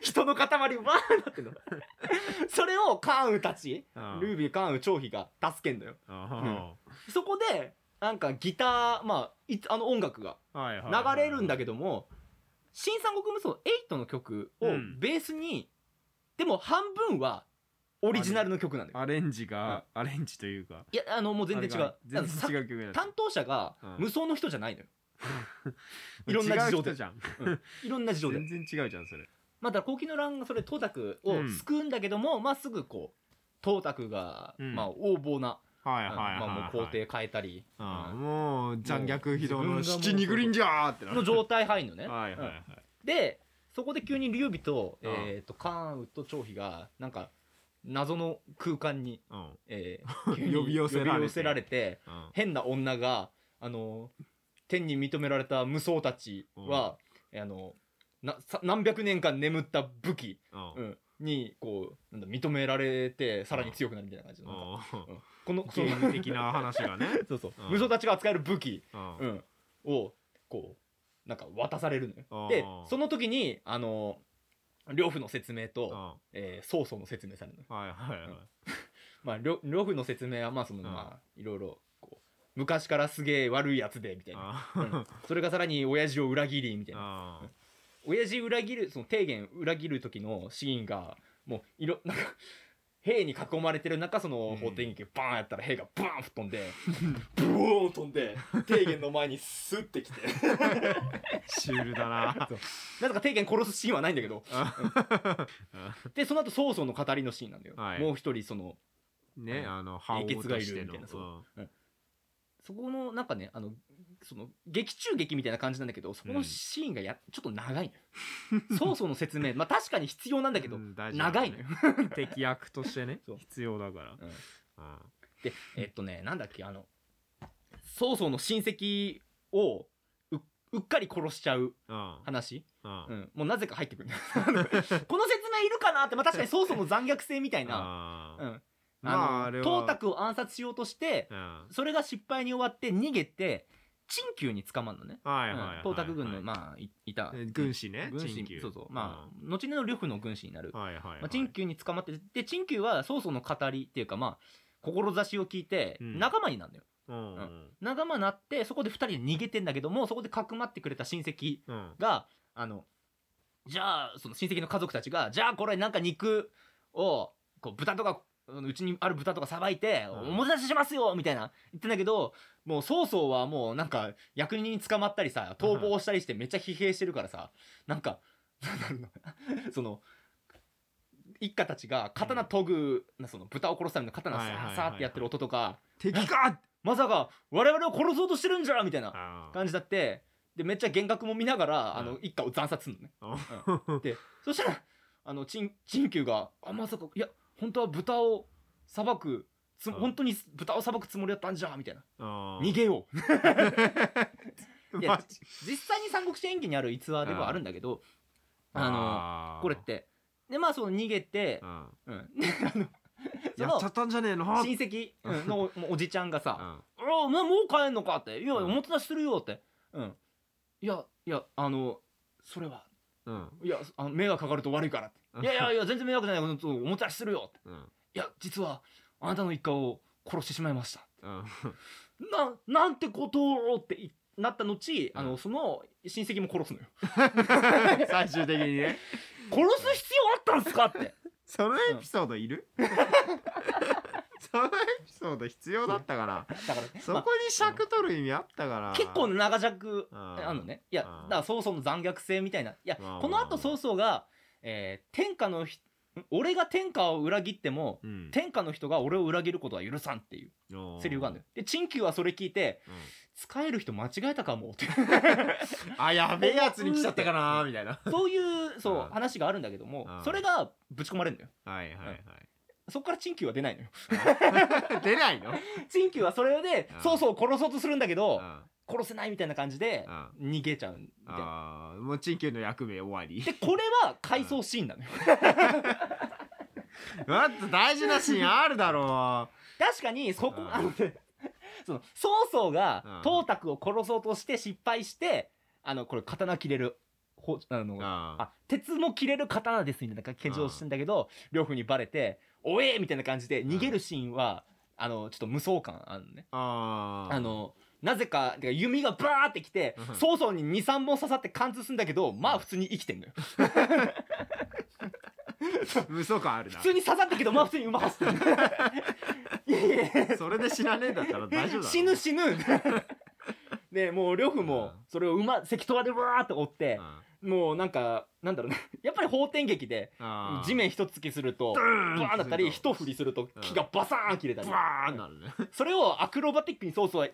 人の塊わーなってんの。それを関羽たちあールービー関羽張飛が助けんのよ。あそこでなんかギターまあいあの音楽が流れるんだけども「新三国無双8」の曲をうん。ベースに、でも半分はオリジナルの曲なんだよ。アレンジが、アレンジというか。いやあのもう全然違う。全然違う曲担当者がうん。無双の人じゃないのよ、いろんな事情で。違う人じゃん。いろんな事情で。全然違うじゃんそれ。まあだから黄金の乱がそれ東卓を救うんだけども、まあすぐこう東卓が、うん。まあ横暴な、はいはいもう皇帝変えたり、もう残虐非道の七二グリンジャーってなの状態入んのね、はいはいはい。うん。でそこで急に劉備と,、うんえー、と関羽と張飛がなんか謎の空間に、うん。えー 急に呼び寄せられて。呼び寄せられてうん。変な女があの天に認められた無双たちは、あのなさ何百年間眠った武器、うん。うん。にこうなんだ認められてさらに強くなるみたいな感じの、なんか。うん。うん。このゲそのーム的な話がね。そうそう、うん。無双たちが扱える武器、うん。うん、をこうなんか渡されるのあーよでその時にあの呂布の説明うん。と、はえー、曹操の説明されるの。いはいはい。まあ呂呂布の説明はまあその、うん。まあいろいろこう昔からすげえ悪いやつでみたいな、あうん。それがさらに親父を裏切りみたいな。あ親父裏切るその提言裏切る時のシーンがもういろなんか兵に囲まれてる中そのうん。法廷劇バーンやったら兵がバーン吹っ飛んで ブオーン飛んで提言の前にスッてきて。シュールだな。なぜか提言殺すシーンはないんだけど。でその後曹操の語りのシーンなんだよ、はい。もう一人そのねうん。あの覇王として英傑がいるのみたいなそう。そこのなんかねあのその劇中劇みたいな感じなんだけどそこのシーンがや、ちょっと長いのよ。曹操の説明。まあ確かに必要なんだけど、うん大事だね。長いのよ。敵役としてねそう。必要だから。うん。うん。でえっとねなんだっけあの曹操の親戚をううっかり殺しちゃううん。話、うん。うん、もうなぜか入ってくる。この説明いるかなって、まあ、確かに曹操の残虐性みたいな、うん、まああのあれは董卓を暗殺しようとしてうん。それが失敗に終わって逃げて陳宮に捕まるのね、うんはいはいはい。董卓軍のあまあいいた。軍師ね。軍師。そうそう。まあ、後の呂布の軍師になる、はいはいはい。まあ、陳宮に捕まってで陳宮は曹操の語りっていうかまあ志を聞いてうん。仲間になるのよ、うんううん。仲間になってそこで2人で逃げてんだけどもそこでかくまってくれた親戚うん。があのじゃあその親戚の家族たちがじゃあこれなんか肉をこう豚とかうちにある豚とかさばいてうん。おもてなししますよみたいな言ってんだけどもう曹操はもうなんか役人に捕まったりさ逃亡したりしてめっちゃ疲弊してるからさなんかなんだろうな その一家たちが刀研ぐ、なその豚を殺すための刀さーさーってやってる音とか！敵かまさか我々を殺そうとしてるんじゃみたいな感じだってでめっちゃ幻覚も見ながら、うん。あの一家を惨殺するのね。あでそしたらあの陳陳旧が「あまさかいや本当は豚を裁くつうん。本当に豚を裁くつもりだったんじゃ」みたいな。あ「逃げよう」いや 実際に三国志演義にある逸話ではあるんだけど、あのこれって。でまあその逃げてう、ん。やっちゃのったんじゃねえの？親戚うんのおじちゃんがさ「うん。ああもう帰んのか?」って「いやうん。おもてなしするよ」って「うん。いやいやあのそれはうん。いやあの迷惑かかると悪いから」って「いやいやいや全然迷惑ない。よおもてなしするよ」って。うん「いや実はあなたの一家を殺してしまいました」うん。ななんてことをっていなった後、あうん。のその親戚も殺すのよ。最終的にね。殺す必要あったんすかって。そのエピソードいる？そのエピソード必要だったから。だから、そまあこに尺取る意味あったから。結構長尺うん。あんのね。いやうん。だから曹操の残虐性みたいな。いやうんこの後曹操が、えー天下のひ俺が天下を裏切ってもうん。天下の人が俺を裏切ることは許さんっていうセリフがあるんだよ。で陳旧はそれ聞いてうん。使える人間違えたかもって あやべえやつに来ちゃったかなみたいな。そういうそううん。話があるんだけどもうん。それがぶち込まれるんだよ。はいはいはいそこから陳旧は出ないのよ。出ないの？陳旧はそれでうん。曹操を殺そうとするんだけどあ殺せないみたいな感じで逃げちゃうみたいな。もう陳旧の役目終わり。でこれは回想シーンなのよ。待って大事なシーンあるだろ確かにそこうん。あのねその曹操がうん。董卓を殺そうとして失敗してあのこれ刀切れるほあのああ鉄も切れる刀ですみたいな献上してんだけど呂布にバレて「おえ!」みたいな感じで逃げるシーンはあのちょっと無双感あるのね。あー。あのなぜかてか弓がバーってきてうん。曹操に23本刺さって貫通するんだけどまあ普通に生きてんのよ。無双感あるな。普通に刺さったけどまあ普通に馬走って それで死なねえんだったら大丈夫だろ。死ぬ死ぬ。でもう呂布もうん。それを馬関戸でわーって追ってうん。もうなんかなんだろうねやっぱり法典劇であー。地面一突きするとドーンバーンだったり一振りすると木がバサーン切れたり。バーンなるね。それをアクロバティックにソースは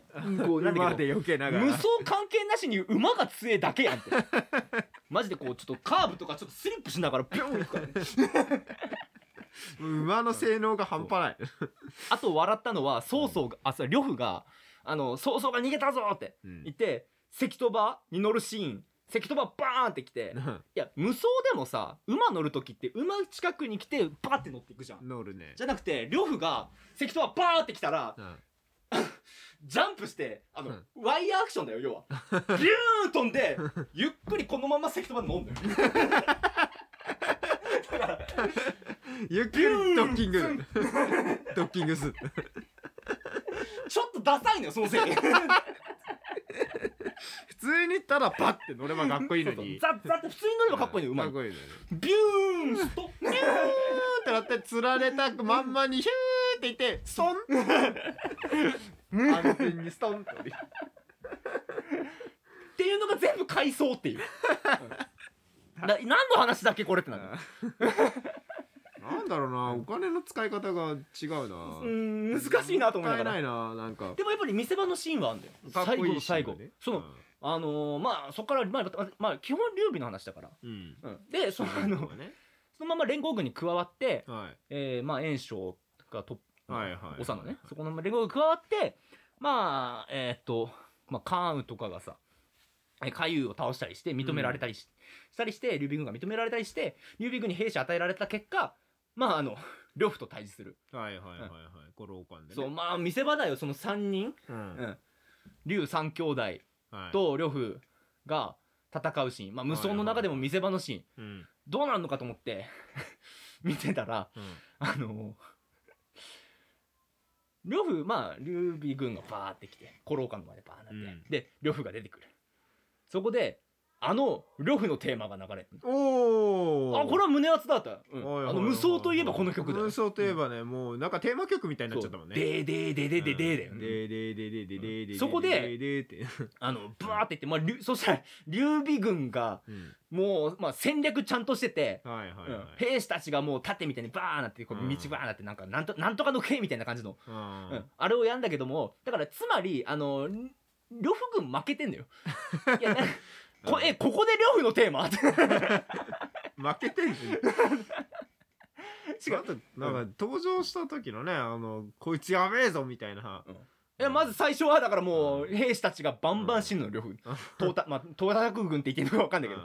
こうなんだ馬けどで避けながら。無双関係なしに馬が強えだけやんって。マジでこうちょっとカーブとかちょっとスリップしながらピョン行くからね馬の性能が半端ない。あと笑ったのは曹操があそう呂布があの曹操が逃げたぞってうん言って関戸場に乗るシーン関戸場バーンって来ていや無双でもさ馬乗る時って馬近くに来てバーって乗っていくじゃん。乗るね。じゃなくて呂布が関戸場バーって来たらうん。ジャンプしてあの、ワイヤーアクションだよ要は。ビューン飛んでゆっくりこのまま関戸まで飲んだよ。だからゆっくりドッキング。ドッキングす。ちょっとダサいのよそのせいで 普通にただパッて乗ればかっこいいのに。ザッザッって普通に乗ればかっこいいのようまいかっこいいのよねビューンストピューンってなって釣られたまんまにヒューっていってストン。安全にストンって降りる。っていうのが全部回想っていう、何の話だっけこれってなるなんだろうなお金の使い方が違うな。うん難しいなと思いながら。ないななんか。でもやっぱり見せ場のシーンはあるんだよ。最後の最後。その、あのーまあそこから、まあ、まあ基本劉備の話だから、うん。うん、でそのあのね。そのまま連合軍に加わって、はい。えーまあ袁紹がトップはいはい長のね。そこの連合軍に加わってまあえーっとまあ関羽とかがさえー海遊を倒したりして認められたりし,、したりして劉備軍が認められたりして劉備軍に兵士与えられた結果まああの 呂布と対峙する、はいはいはいはい。五郎館でね。そうまあ見せ場だよその3人、ううん。ん、劉三兄弟はい。と呂布が戦うシーン、まあ、無双の中でも見せ場のシーン。うん。どうなんのかと思って 見てたらうん。あの呂布まあ劉備軍がバーって来て古老館までバーなって、うん。で呂布が出てくる。そこであの呂布のテーマが流れ。るおおあこれは胸熱だった、うん。あの無双といえばこの曲だよ無双といえばねもうなんかテーマ曲みたいになっちゃったもんね。でーでーでーでーでーでーだよ、うんでーでーでーでーでーでーでーそこであのバーっていって、まあ、劉そしたら劉備軍がうんもう、まあ、戦略ちゃんとしてて、はいはい兵士たちがもう盾みたいにバーンなってこううん道バーンなってなんかなんとなんとかの刑みたいな感じの、ううんんあれをやんだけどもだからつまりあの呂布軍負けてんのよ。いやなこえここで呂布のテーマ？っ て負けてんね違う。あとなんか登場した時のねあのこいつやべえぞみたいな。いやまず最初はだからもう兵士たちがバンバン死ぬの呂布東太まあ軍って言っていいのか分かんないけど、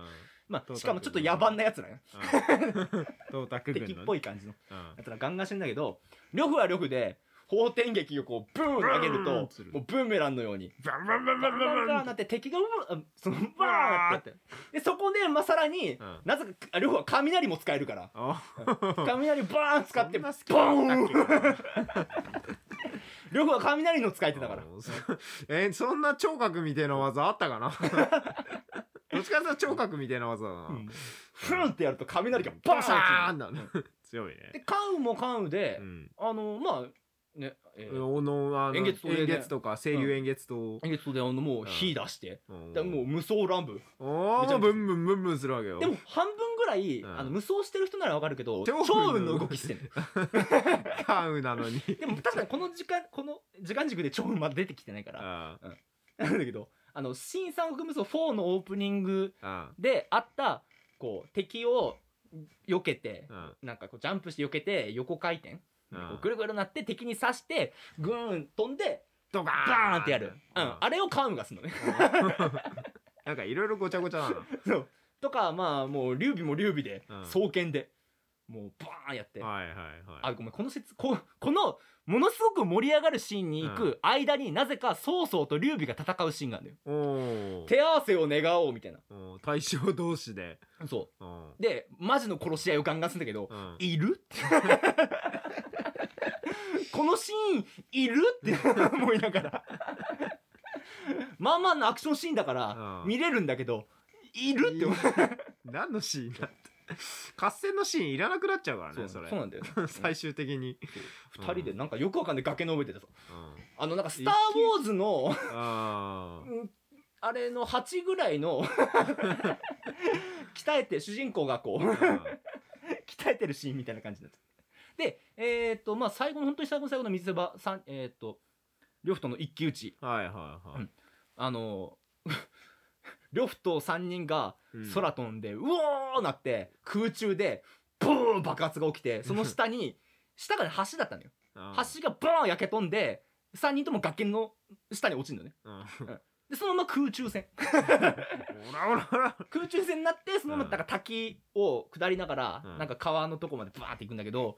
まあ、しかもちょっと野蛮なやつなんよ 東卓軍の敵っぽい感じのうん。やつらガンガン死ぬんだけど呂布は呂布で方天劇をこうブーン投げるともうブーメランのように。バンバンバンババンバンンバンバンバンなって敵がそのバーンってでそこでまあさらに、うんなぜかあ呂布は雷も使えるからあ雷バーン使ってボーンったっけ呂布は雷の使い手だからうんそえそんな聴覚みたいな技あったかなどっちかというと聴覚みたいな技だな、うんフンってやると雷がバーンっンだね強いてでね関羽も関羽で、うんあのまあね、えー。おのあの円月円月とか清流円月と、えっとであのもう火出して、うん。でもう無双乱舞。おーめちゃめちゃ。ブンブンブンブンするわけよ。でも半分ぐらい、うん。あの無双してる人ならわかるけど超の動きしてる関羽なのに。でも確かにこの時間この時間軸で超雲まだ出てきてないから。あなんだけどあの新三国無双4のオープニングあであったこう敵を避けてあなんかこうジャンプして避けて横回転ぐるぐるなって敵に刺してグーン飛んでドカバーンってやる、うん、あれを関羽がするのね。なんかいろいろごちゃごちゃなの。そう。とかまあもう劉備も劉備でうん。双剣でもうバーンやって、はいはいあはい。ごめんこの説ここのものすごく盛り上がるシーンに行く間になぜか曹操と劉備が戦うシーンがあるんだよ。手合わせを願おうみたいな。おー。大将同士で。そう。ん。うでマジの殺し合いをガンガンするんだけど、うん。いる？このシーンいる？って 思いながら。まあまあのアクションシーンだからうん。見れるんだけどいるって思う。何のシーンだって。合戦のシーンいらなくなっちゃうからねそれ。そうなんだよね。最終的に。2人でなんかよくわかんない崖登っててさ。うん。あのなんか「スター・ウォーズ」のあーうんあれの8ぐらいの 鍛えて主人公がこう鍛えてるシーンみたいな感じになってでえっ、とまあ最後の本当に最後の最後の水場さんえっ、と呂布との一騎打ち。はいはいはい。あの呂布と3人がうん。空飛んで、うおーなって空中でブーン爆発が起きてその 下に下がね橋だったのよ。橋がボーン焼け飛んで3人とも崖の下に落ちるのね。うん。でそのまま空中戦。空中戦になってそのままうん。だから滝を下りながら、うん。なんか川のとこまでバーって行くんだけど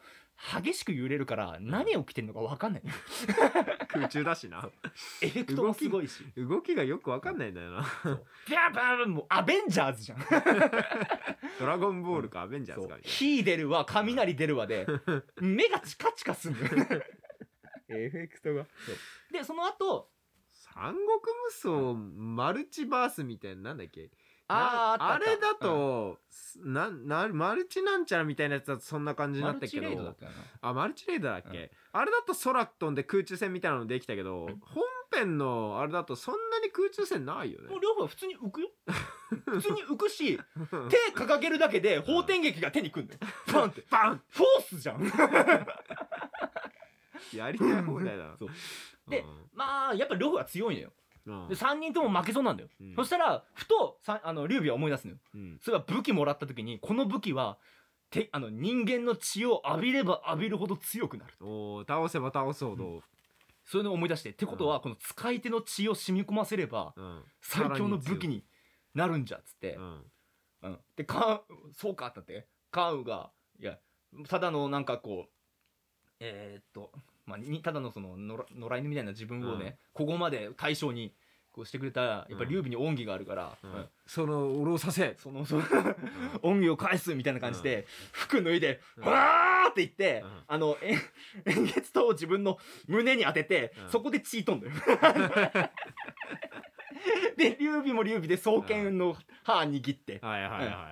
激しく揺れるから何起きてんのか分かんない。空中だしな。エフェクトがすごいし動きがよくわかんないんだよな。ビャーバーもうアベンジャーズじゃん。ドラゴンボールかアベンジャーズかみたい火出るわ雷出るわで目がチカチカすん エフェクトが。でその後三国無双マルチバースみたいななんだっけ？あーああれだと、ななマルチなんちゃらみたいなやつだとそんな感じになったけマルチレイドだっどたよな。あマルチレーダーだっけ、うん。あれだと空飛んで空中戦みたいなのできたけど、うん。本編のあれだとそんなに空中戦ないよね。もう両方は普通に浮くよ。普通に浮くし手掲げるだけで方天撃が手にくんだよ。バンって。バンフォースじゃん。やりたい放題だ そう。でまあやっぱ両方は強いのよ。うんで3人とも負けそうなんだよ、うん。そしたらふとさあの劉備は思い出すのよ。うん。それは武器もらった時にこの武器はてあの人間の血を浴びれば浴びるほど強くなる。おー倒せば倒すほど、そういうのを思い出してってことはこの使い手の血を染み込ませればうん。最強の武器になるんじゃっつって。う、ん。うん、でカウそうかってなって。カウがいやただのなんかこうえーっと、まあ、にただのその野良犬みたいな自分をね、ここまで対象にこうしてくれたやっぱ劉備に恩義があるから、うん。うん。その俺をさせそのその恩義を返すみたいな感じで、服脱いでうん。わーって言って、うん。あのえ円月刀を自分の胸に当てて、うん。そこで血飛んだよ で劉備も劉備で双剣の歯握って、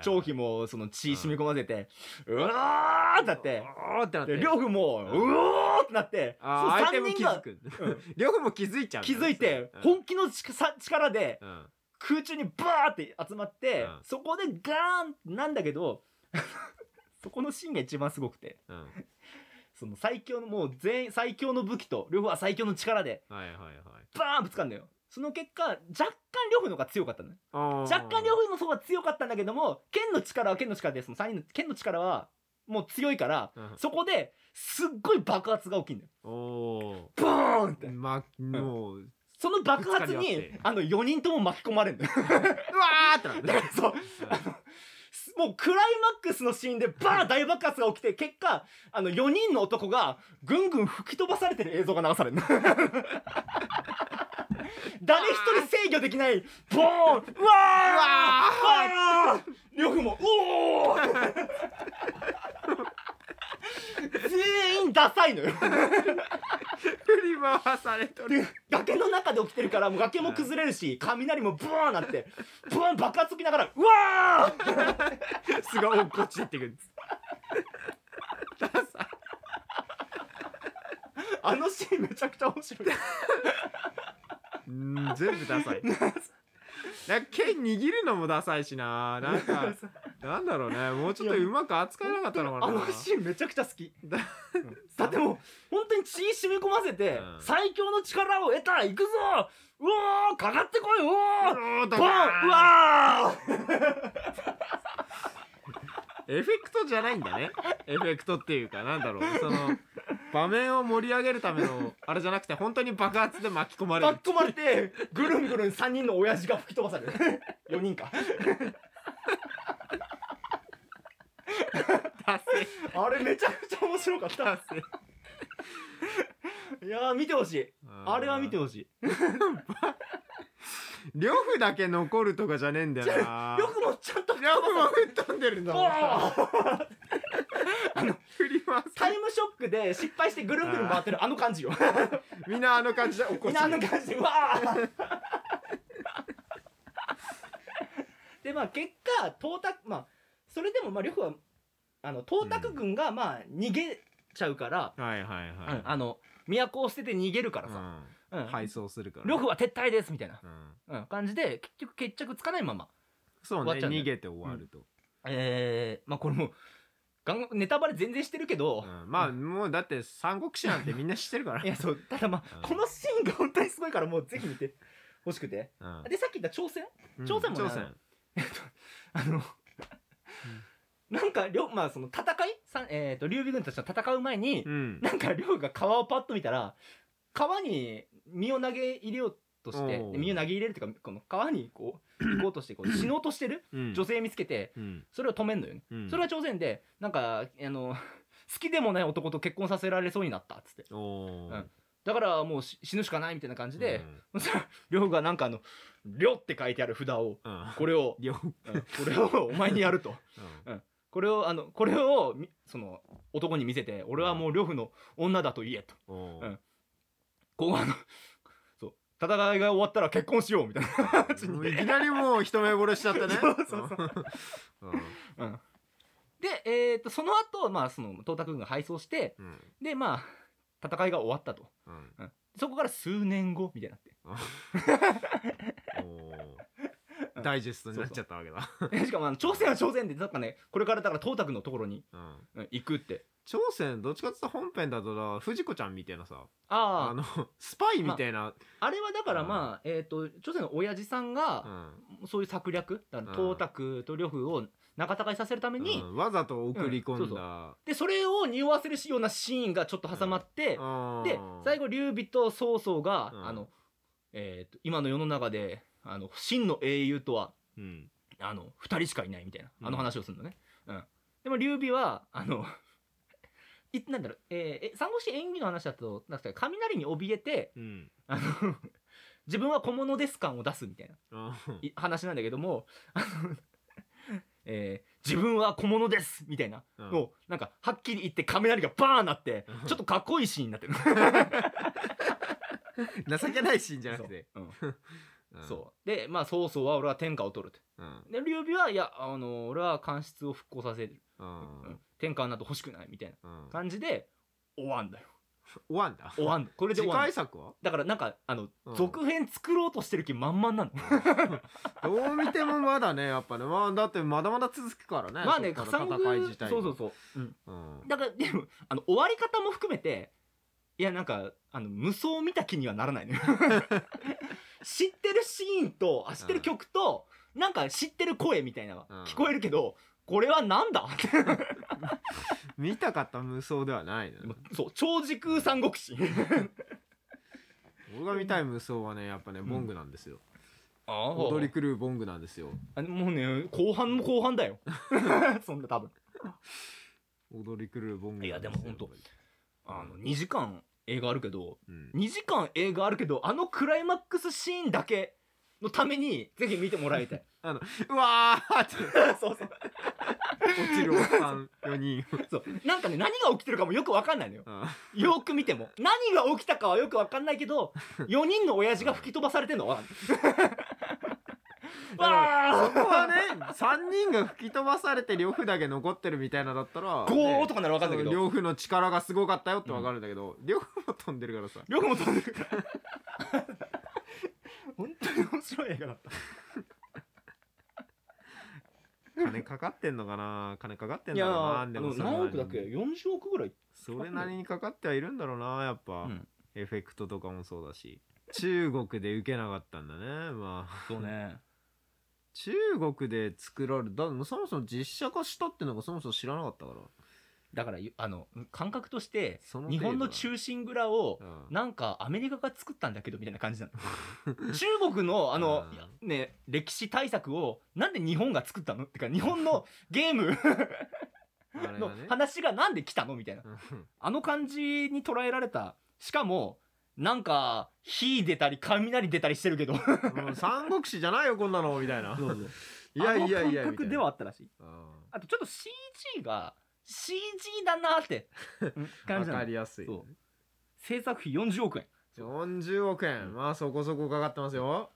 張飛もその血染み込ませて、うわーってなって。おーってなって。で両夫もうおーってなって。あそのー相手も気三人がづくうん。両方も気づいちゃうんだ気づいてうん。本気の力でうん。空中にバーって集まって、うん。そこでガーンなんだけど そこのシーンが一番すごくて。うん。その最強のもう全員最強の武器と両方は最強の力でバーンぶつかるのよその結果若干両夫の方が強かったの若干両夫の方が強かったんだけども剣の力は剣の力でその3人の剣の力はもう強いから、うん。そこですっごい爆発が起きるのよ。おボーンって。ーまもうその爆発にあの4人とも巻き込まれるんだよ。うわーってなる。だからそうもうクライマックスのシーンでバーン大爆発が起きて結果あの4人の男がぐんぐん吹き飛ばされてる映像が流されるの誰一人制御できないボーンうわーうわー両夫もおお全員ダサいのよ。振り回されとる。で崖の中で起きてるからもう崖も崩れるし雷もブワーなってブワーン爆発起きながらうわー。すごい落っこちてってくるあのシーンめちゃくちゃ面白いうん全部ダサい。なんか剣握るのもダサいしな。なんか なんだろうね。もうちょっとうまく扱えなかったのかな。あのシーンめちゃくちゃ好き。だってもう本当に血染み込ませて、うん。最強の力を得た行くぞ。うおーかかってこいうおーボン。うカーエフェクトじゃないんだね。エフェクトっていうかなんだろう。その場面を盛り上げるためのあれじゃなくて本当に爆発で巻き込まーれる。巻き込まれてぐるんぐるん3人の親父が吹き飛ばされる。4人か。あれめちゃくちゃ面白かった いやー見てほしい。あれは見てほしい。呂布だけ残るとかじゃねえんだよな。よくもちゃんと。呂布も吹っ飛んでるんだもんボー。ン 振り回す。タイムショックで失敗してぐるんぐるん回ってるあの感じよ。みんなあの感じで怒っみんなあの感じでうわー。でまあ結果東卓まあそれでもまあ呂布はあの東卓軍がまあ逃げちゃうから、はいはいはい、うんあの都を捨てて逃げるからさ、うん。うん、配送するから呂布は撤退ですみたいな、うん、うん、感じで結局決着つかないまま。そうね終わっちゃうんだよ。逃げて終わると、えー、まあこれもうガンネタバレ全然してるけど、うん。まあもうだって三国志なんてみんな知ってるから。いやそう。ただまあ、うん。このシーンが本当にすごいからもうぜひ見てほしくて。うん。でさっき言った挑戦？うん朝鮮もね朝鮮あの、なんか両まあその戦いさえっ、と劉備軍たちと戦う前に、うん。なんか劉が川をパッと見たら川に身を投げ入れようとして身を投げ入れるっていうかこの川にこう 行こうとしてこう死のうとしてるうん。女性見つけてうん。それを止めんのよね、うん。それは朝鮮でなんかあの 好きでもない男と結婚させられそうになったっつって。だからもうし死ぬしかないみたいな感じで、うん。そしたら亮がなんかあの「亮」って書いてある札をうん。これを、ようんこれをお前にやると これをあのこれをみその男に見せて俺はもう呂布の女だと言えと。うん。こうあのそう戦いが終わったら結婚しようみたいな感じに。もういきなりもう一目惚れしちゃったね。そうそうそう。うん。うん。で、えー、とその後、まあその東卓軍が敗走してうん。でまあ戦いが終わったと。うん。そこから数年後みたいになって ダイジェストになっちゃったわけだ。でしかもあの朝鮮は朝鮮でなんかねこれからだから東卓のところに、うん。うん行くって。朝鮮どっちかって言ったら本編だとだ藤子ちゃんみたいなさあああのスパイみたいな。あれはだからまあ、えっ、と朝鮮の親父さんうが、ん。そういう策略だか東卓と呂布を仲違いさせるために、うん。わざと送り込んだ。でそれを匂わせるようなシーンがちょっと挟まって、で最後劉備と曹操が、うん。あの、えーと今の世の中であの真の英雄とはうん。あの2人しかいないみたいなうん。あの話をするのね、うん。でも劉備はあの いなんだろう、えーえ三国志演技の話だとなんか雷に怯えてうん。あの自分は小物です感を出すみたいな話なんだけどもあの、えー自分は小物ですみたいなうん。のをなんかはっきり言って雷がバーンなってうん。ちょっとかっこいいシーンになってる 情けないシーンじゃなくて。うんうん、そう。でまあ曹操は俺は天下を取ると。うん。で劉備はいやあの俺は官室を復興させる、ううん。ん天下など欲しくないみたいなうん。感じで終わんだよ。終わんだ。終わんだ。これで次終わんだ回作は？だからなんかあの、うん。続編作ろうとしてる気満々なの。どう見てもまだねやっぱねまあだってまだまだ続くからね。まあね戦戦い自体そうそうそう、うん、うん。だからでもあの終わり方も含めていやなんかあの無双見た気にはならないのよ 知ってるシーンとあ知ってる曲と、なんか知ってる声みたいなのうん。が聞こえるけど、これはなんだ？見たかった無双ではないのそう超時空三国志。俺が見たい無双はねやっぱねボングなんですよ。あ踊り狂うボングなんですよ。あもうね後半も後半だよ。そんな多分。踊り狂うボングいやでもほんとあの2時間映画あるけどうん。2時間映画あるけどあのクライマックスシーンだけのためにぜひ見てもらいたい。うわーって。そうそう。落ちるおっさん4人。そう。なんかね何が起きてるかもよく分かんないのよ。うん。よく見ても。何が起きたかはよく分かんないけど4人の親父が吹き飛ばされてんのはわそこはね3人が吹き飛ばされて呂布だけ残ってるみたいなだったらーゴーとかなら分かんないけど。そう呂布の力がすごかったよって分かるんだけど呂布も飛んでるからさ。よくも飛んでるから。本当に面白い映画だった。金かかってんのかな？金かかってんだろうなでも何億だっけ？40億ぐらい。それなりにかかってはいるんだろうなやっぱ、うん。エフェクトとかもそうだし。中国で受けなかったんだねまあ。そうね中国で作られだそもそも実写化したってのがそもそも知らなかったから。だからあの感覚として日本の忠臣蔵をうんなんかアメリカが作ったんだけどみたいな感じなの。中国のあのね歴史対策をなんで日本が作ったのってか日本の ゲームの話がなんで来たのみたいな。うん。あの感じに捉えられた。しかもなんか火出たり雷出たりしてるけど。三国志じゃないよこんなのみたいな。いやいやいやあのみたいな。感覚ではあったらしい。うんあとちょっと CG が CG だなって うん感わじなの。かりやすい。そう。制作費40億円。40億円。まあそこそこかかってますよ、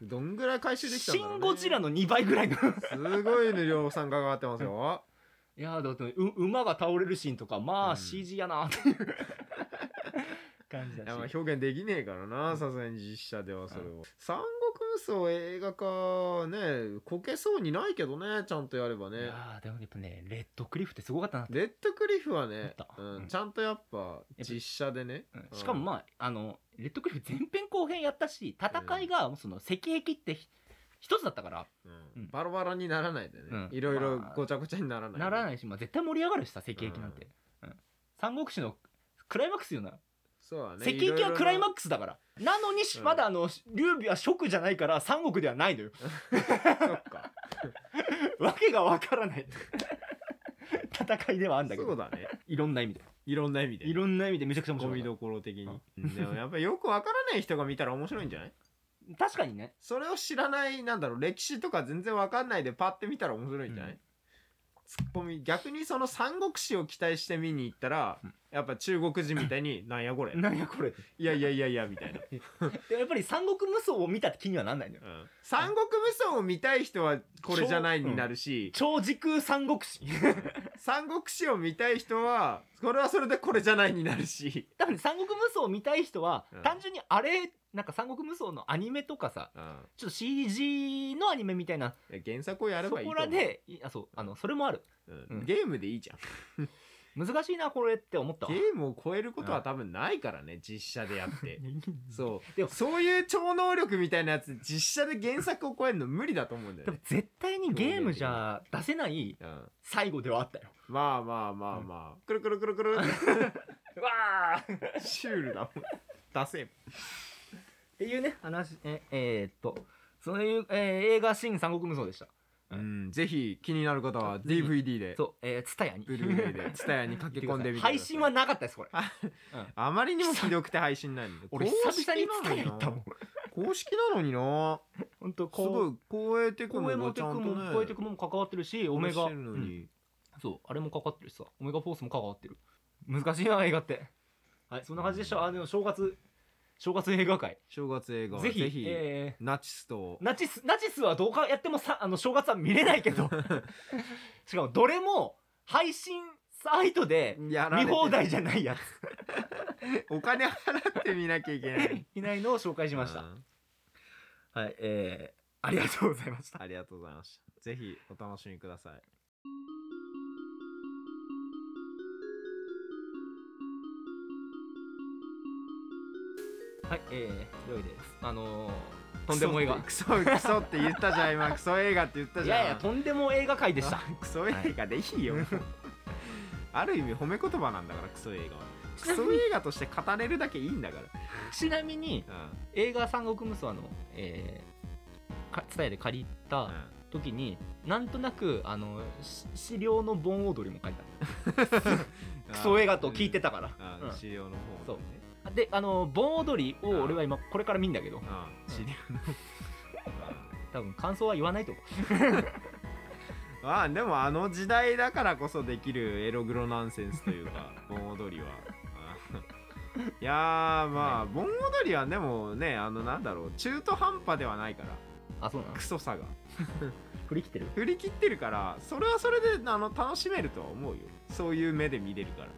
うん。どんぐらい回収できたんだろう、ね、シン・ゴジラの2倍ぐらいの。すごいね量産かかってますよ。いやーだってう馬が倒れるシーンとかまあうん。CG やなっていう感じいやだしまあ表現できねえからなさすがに実写ではそれを、三国無双映画化ねこけそうにないけどねちゃんとやればいねやーでもやっぱねレッドクリフってすごかったなって、レッドクリフはねうんうん。ちゃんとやっぱ実写でね、うん。しかもまああのレッドクリフ前編後編やったし戦いがその石壁ってひ一つだったから。うん。うん。バラバラにならないでね、うん。いろいろまあごちゃごちゃにならない、ならないし、まあ、絶対盛り上がるしさ石壁なんて、うん。三国志のクライマックスよなそうだね。はクライマッックスだから。なのにしうん。まだあの劉備は蜀じゃないから三国ではないのよ。クそっか。わけがわからない。戦いではあるんだけど。そうだね。いろんな意味で。いろんな意味で。いろんな意味でめちゃくちゃ面白いゴミどころ的に。うん。でもやっぱりよくわからない人が見たら面白いんじゃない？確かにね。それを知らないなんだろう歴史とか全然わかんないでパッて見たら面白いんじゃない、うんツッコミ逆にその三国志を期待して見に行ったら、うん。やっぱ中国人みたいに「なんやこれ」なんやこれ。いやいやいやいやみたいな、で もやっぱり三国無双を見たって気にはなんないのよ。うん。三国無双を見たい人はこれじゃないになるし、超時空三国志 三国志を見たい人はこれはそれでこれじゃないになるし、多分ね三国無双を見たい人は、うん。単純にあれなんか三国無双のアニメとかさうん。ちょっと CG のアニメみたいな。いや原作をやれそこばいいと思う。らでいあそうあのそれもある。うん。うん。ゲームでいいじゃん難しいなこれって思ったわ。ゲームを超えることは多分ないからね実写でやって。そう。でもそういう超能力みたいなやつ実写で原作を超えるの無理だと思うんだでもよね、絶対にゲームじゃ出せないうん、最後ではあったよ。まあまあまあまあ。くるくるくるくる うわー。っシュールだもん。出せていうね話ええーっとそういう、えー映画「新三国無双」でしたうん。ぜひ気になる方は DVD で。そう。えー、ツタヤに。ブルーレイで。TSUTAYA に駆け込んでみてください。配信はなかったですこれ。あまりにもひどくて配信ないんで。俺久々にツタヤ行ったもん。公式なのにな。本当すごい光栄テクノもテクもゃんとね公営テクも関わってるしオメガ、そうあれも関わってるしさ。オメガフォースも関わってる。難しいな映画って。はいそんな感じでした。あでも正月正月映画会。正月映画はぜひぜひえナチスと。ーナチスナチスはどうかやってもさあの正月は見れないけど。しかもどれも配信サイトでやられて見放題じゃないやつ。お金払って見なきゃいけない。いないのを紹介しました、うん。はいえー、ありがとうございました。ありがとうございました。ぜひお楽しみくださいはいえー、といであのー、とんでも映画。クソクソって言ったじゃん今。クソ映画って言ったいじゃん。やいやとんでも映画会でした。あクソ映画でいいよ、ある意味褒め言葉なんだからクソ映画は。クソ映画として語れるだけいいんだかちなみにら映画「三国無双の」えー、か伝えで借りたうん、時になんとなくあのし資料の盆踊りも書いてあ クソ映画と聞いてたから、あうん。資料の方ねであの盆踊りを俺は今これから見んだけど。あ資料の。多分感想は言わないと思う。ああでもあの時代だからこそできるエログロナンセンスというか 盆踊りは。あいやーまあ盆踊りはでもねあのなんだろう中途半端ではないから。あそうなの？クソさが。振り切ってる？振り切ってるからそれはそれであの楽しめるとは思うよ。そういう目で見れるから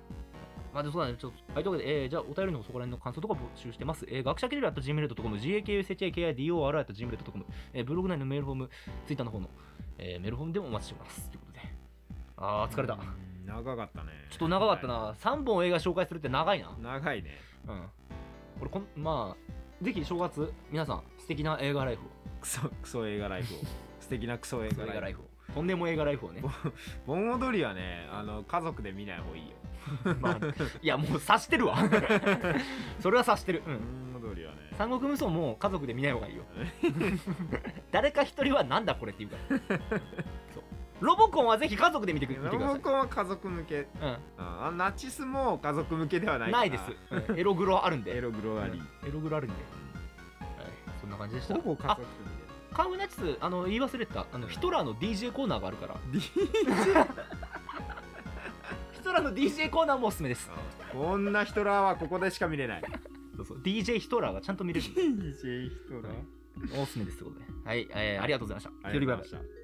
まあでそうだねちょっとはいというわけで、えーじゃあお便りのそこら辺の感想とか募集してます、えー、学者キルラ .gmail.com gakushakidor.gmail.com、えー、ブログ内のメールフォームツイッターの方の、えーメールフォームでもお待ちしてます。ということで。あー疲れた、うん長かったね。ちょっと長かったな、3本映画紹介するって長いな。長いね。うん。これこんまあぜひ正月皆さん素敵な映画ライフを。クソクソ映画ライフを。素敵なクソ映画ライフを。とんでも映画ライフをね。盆踊りはねあの家族で見ない方がいいよ まあいやもう察してるわ。それは察してる。うん。りはね。三国無双も家族で見ない方がいいよ。誰か一人はなんだこれって言うから。ロボコンはぜひ家族で見てください。ボコンは家族向け。うあナチスも家族向けではないな。いです、うん。エログロあるんで。エログロあり、うん。エログロあるんで、はい、そんな感じでした。ほぼ家あ族カンフーナチスあの言い忘れてた。あのヒトラーの DJ コーナーがあるから。見てヒトラーの DJ コーナーもおすすめです。こんなヒトラーはここでしか見れない。そうそう。DJ ヒトラーがちゃんと見れる。DJ ヒトラー？おすすめですってことで。はい、えーありがとうございました。ありがとうございました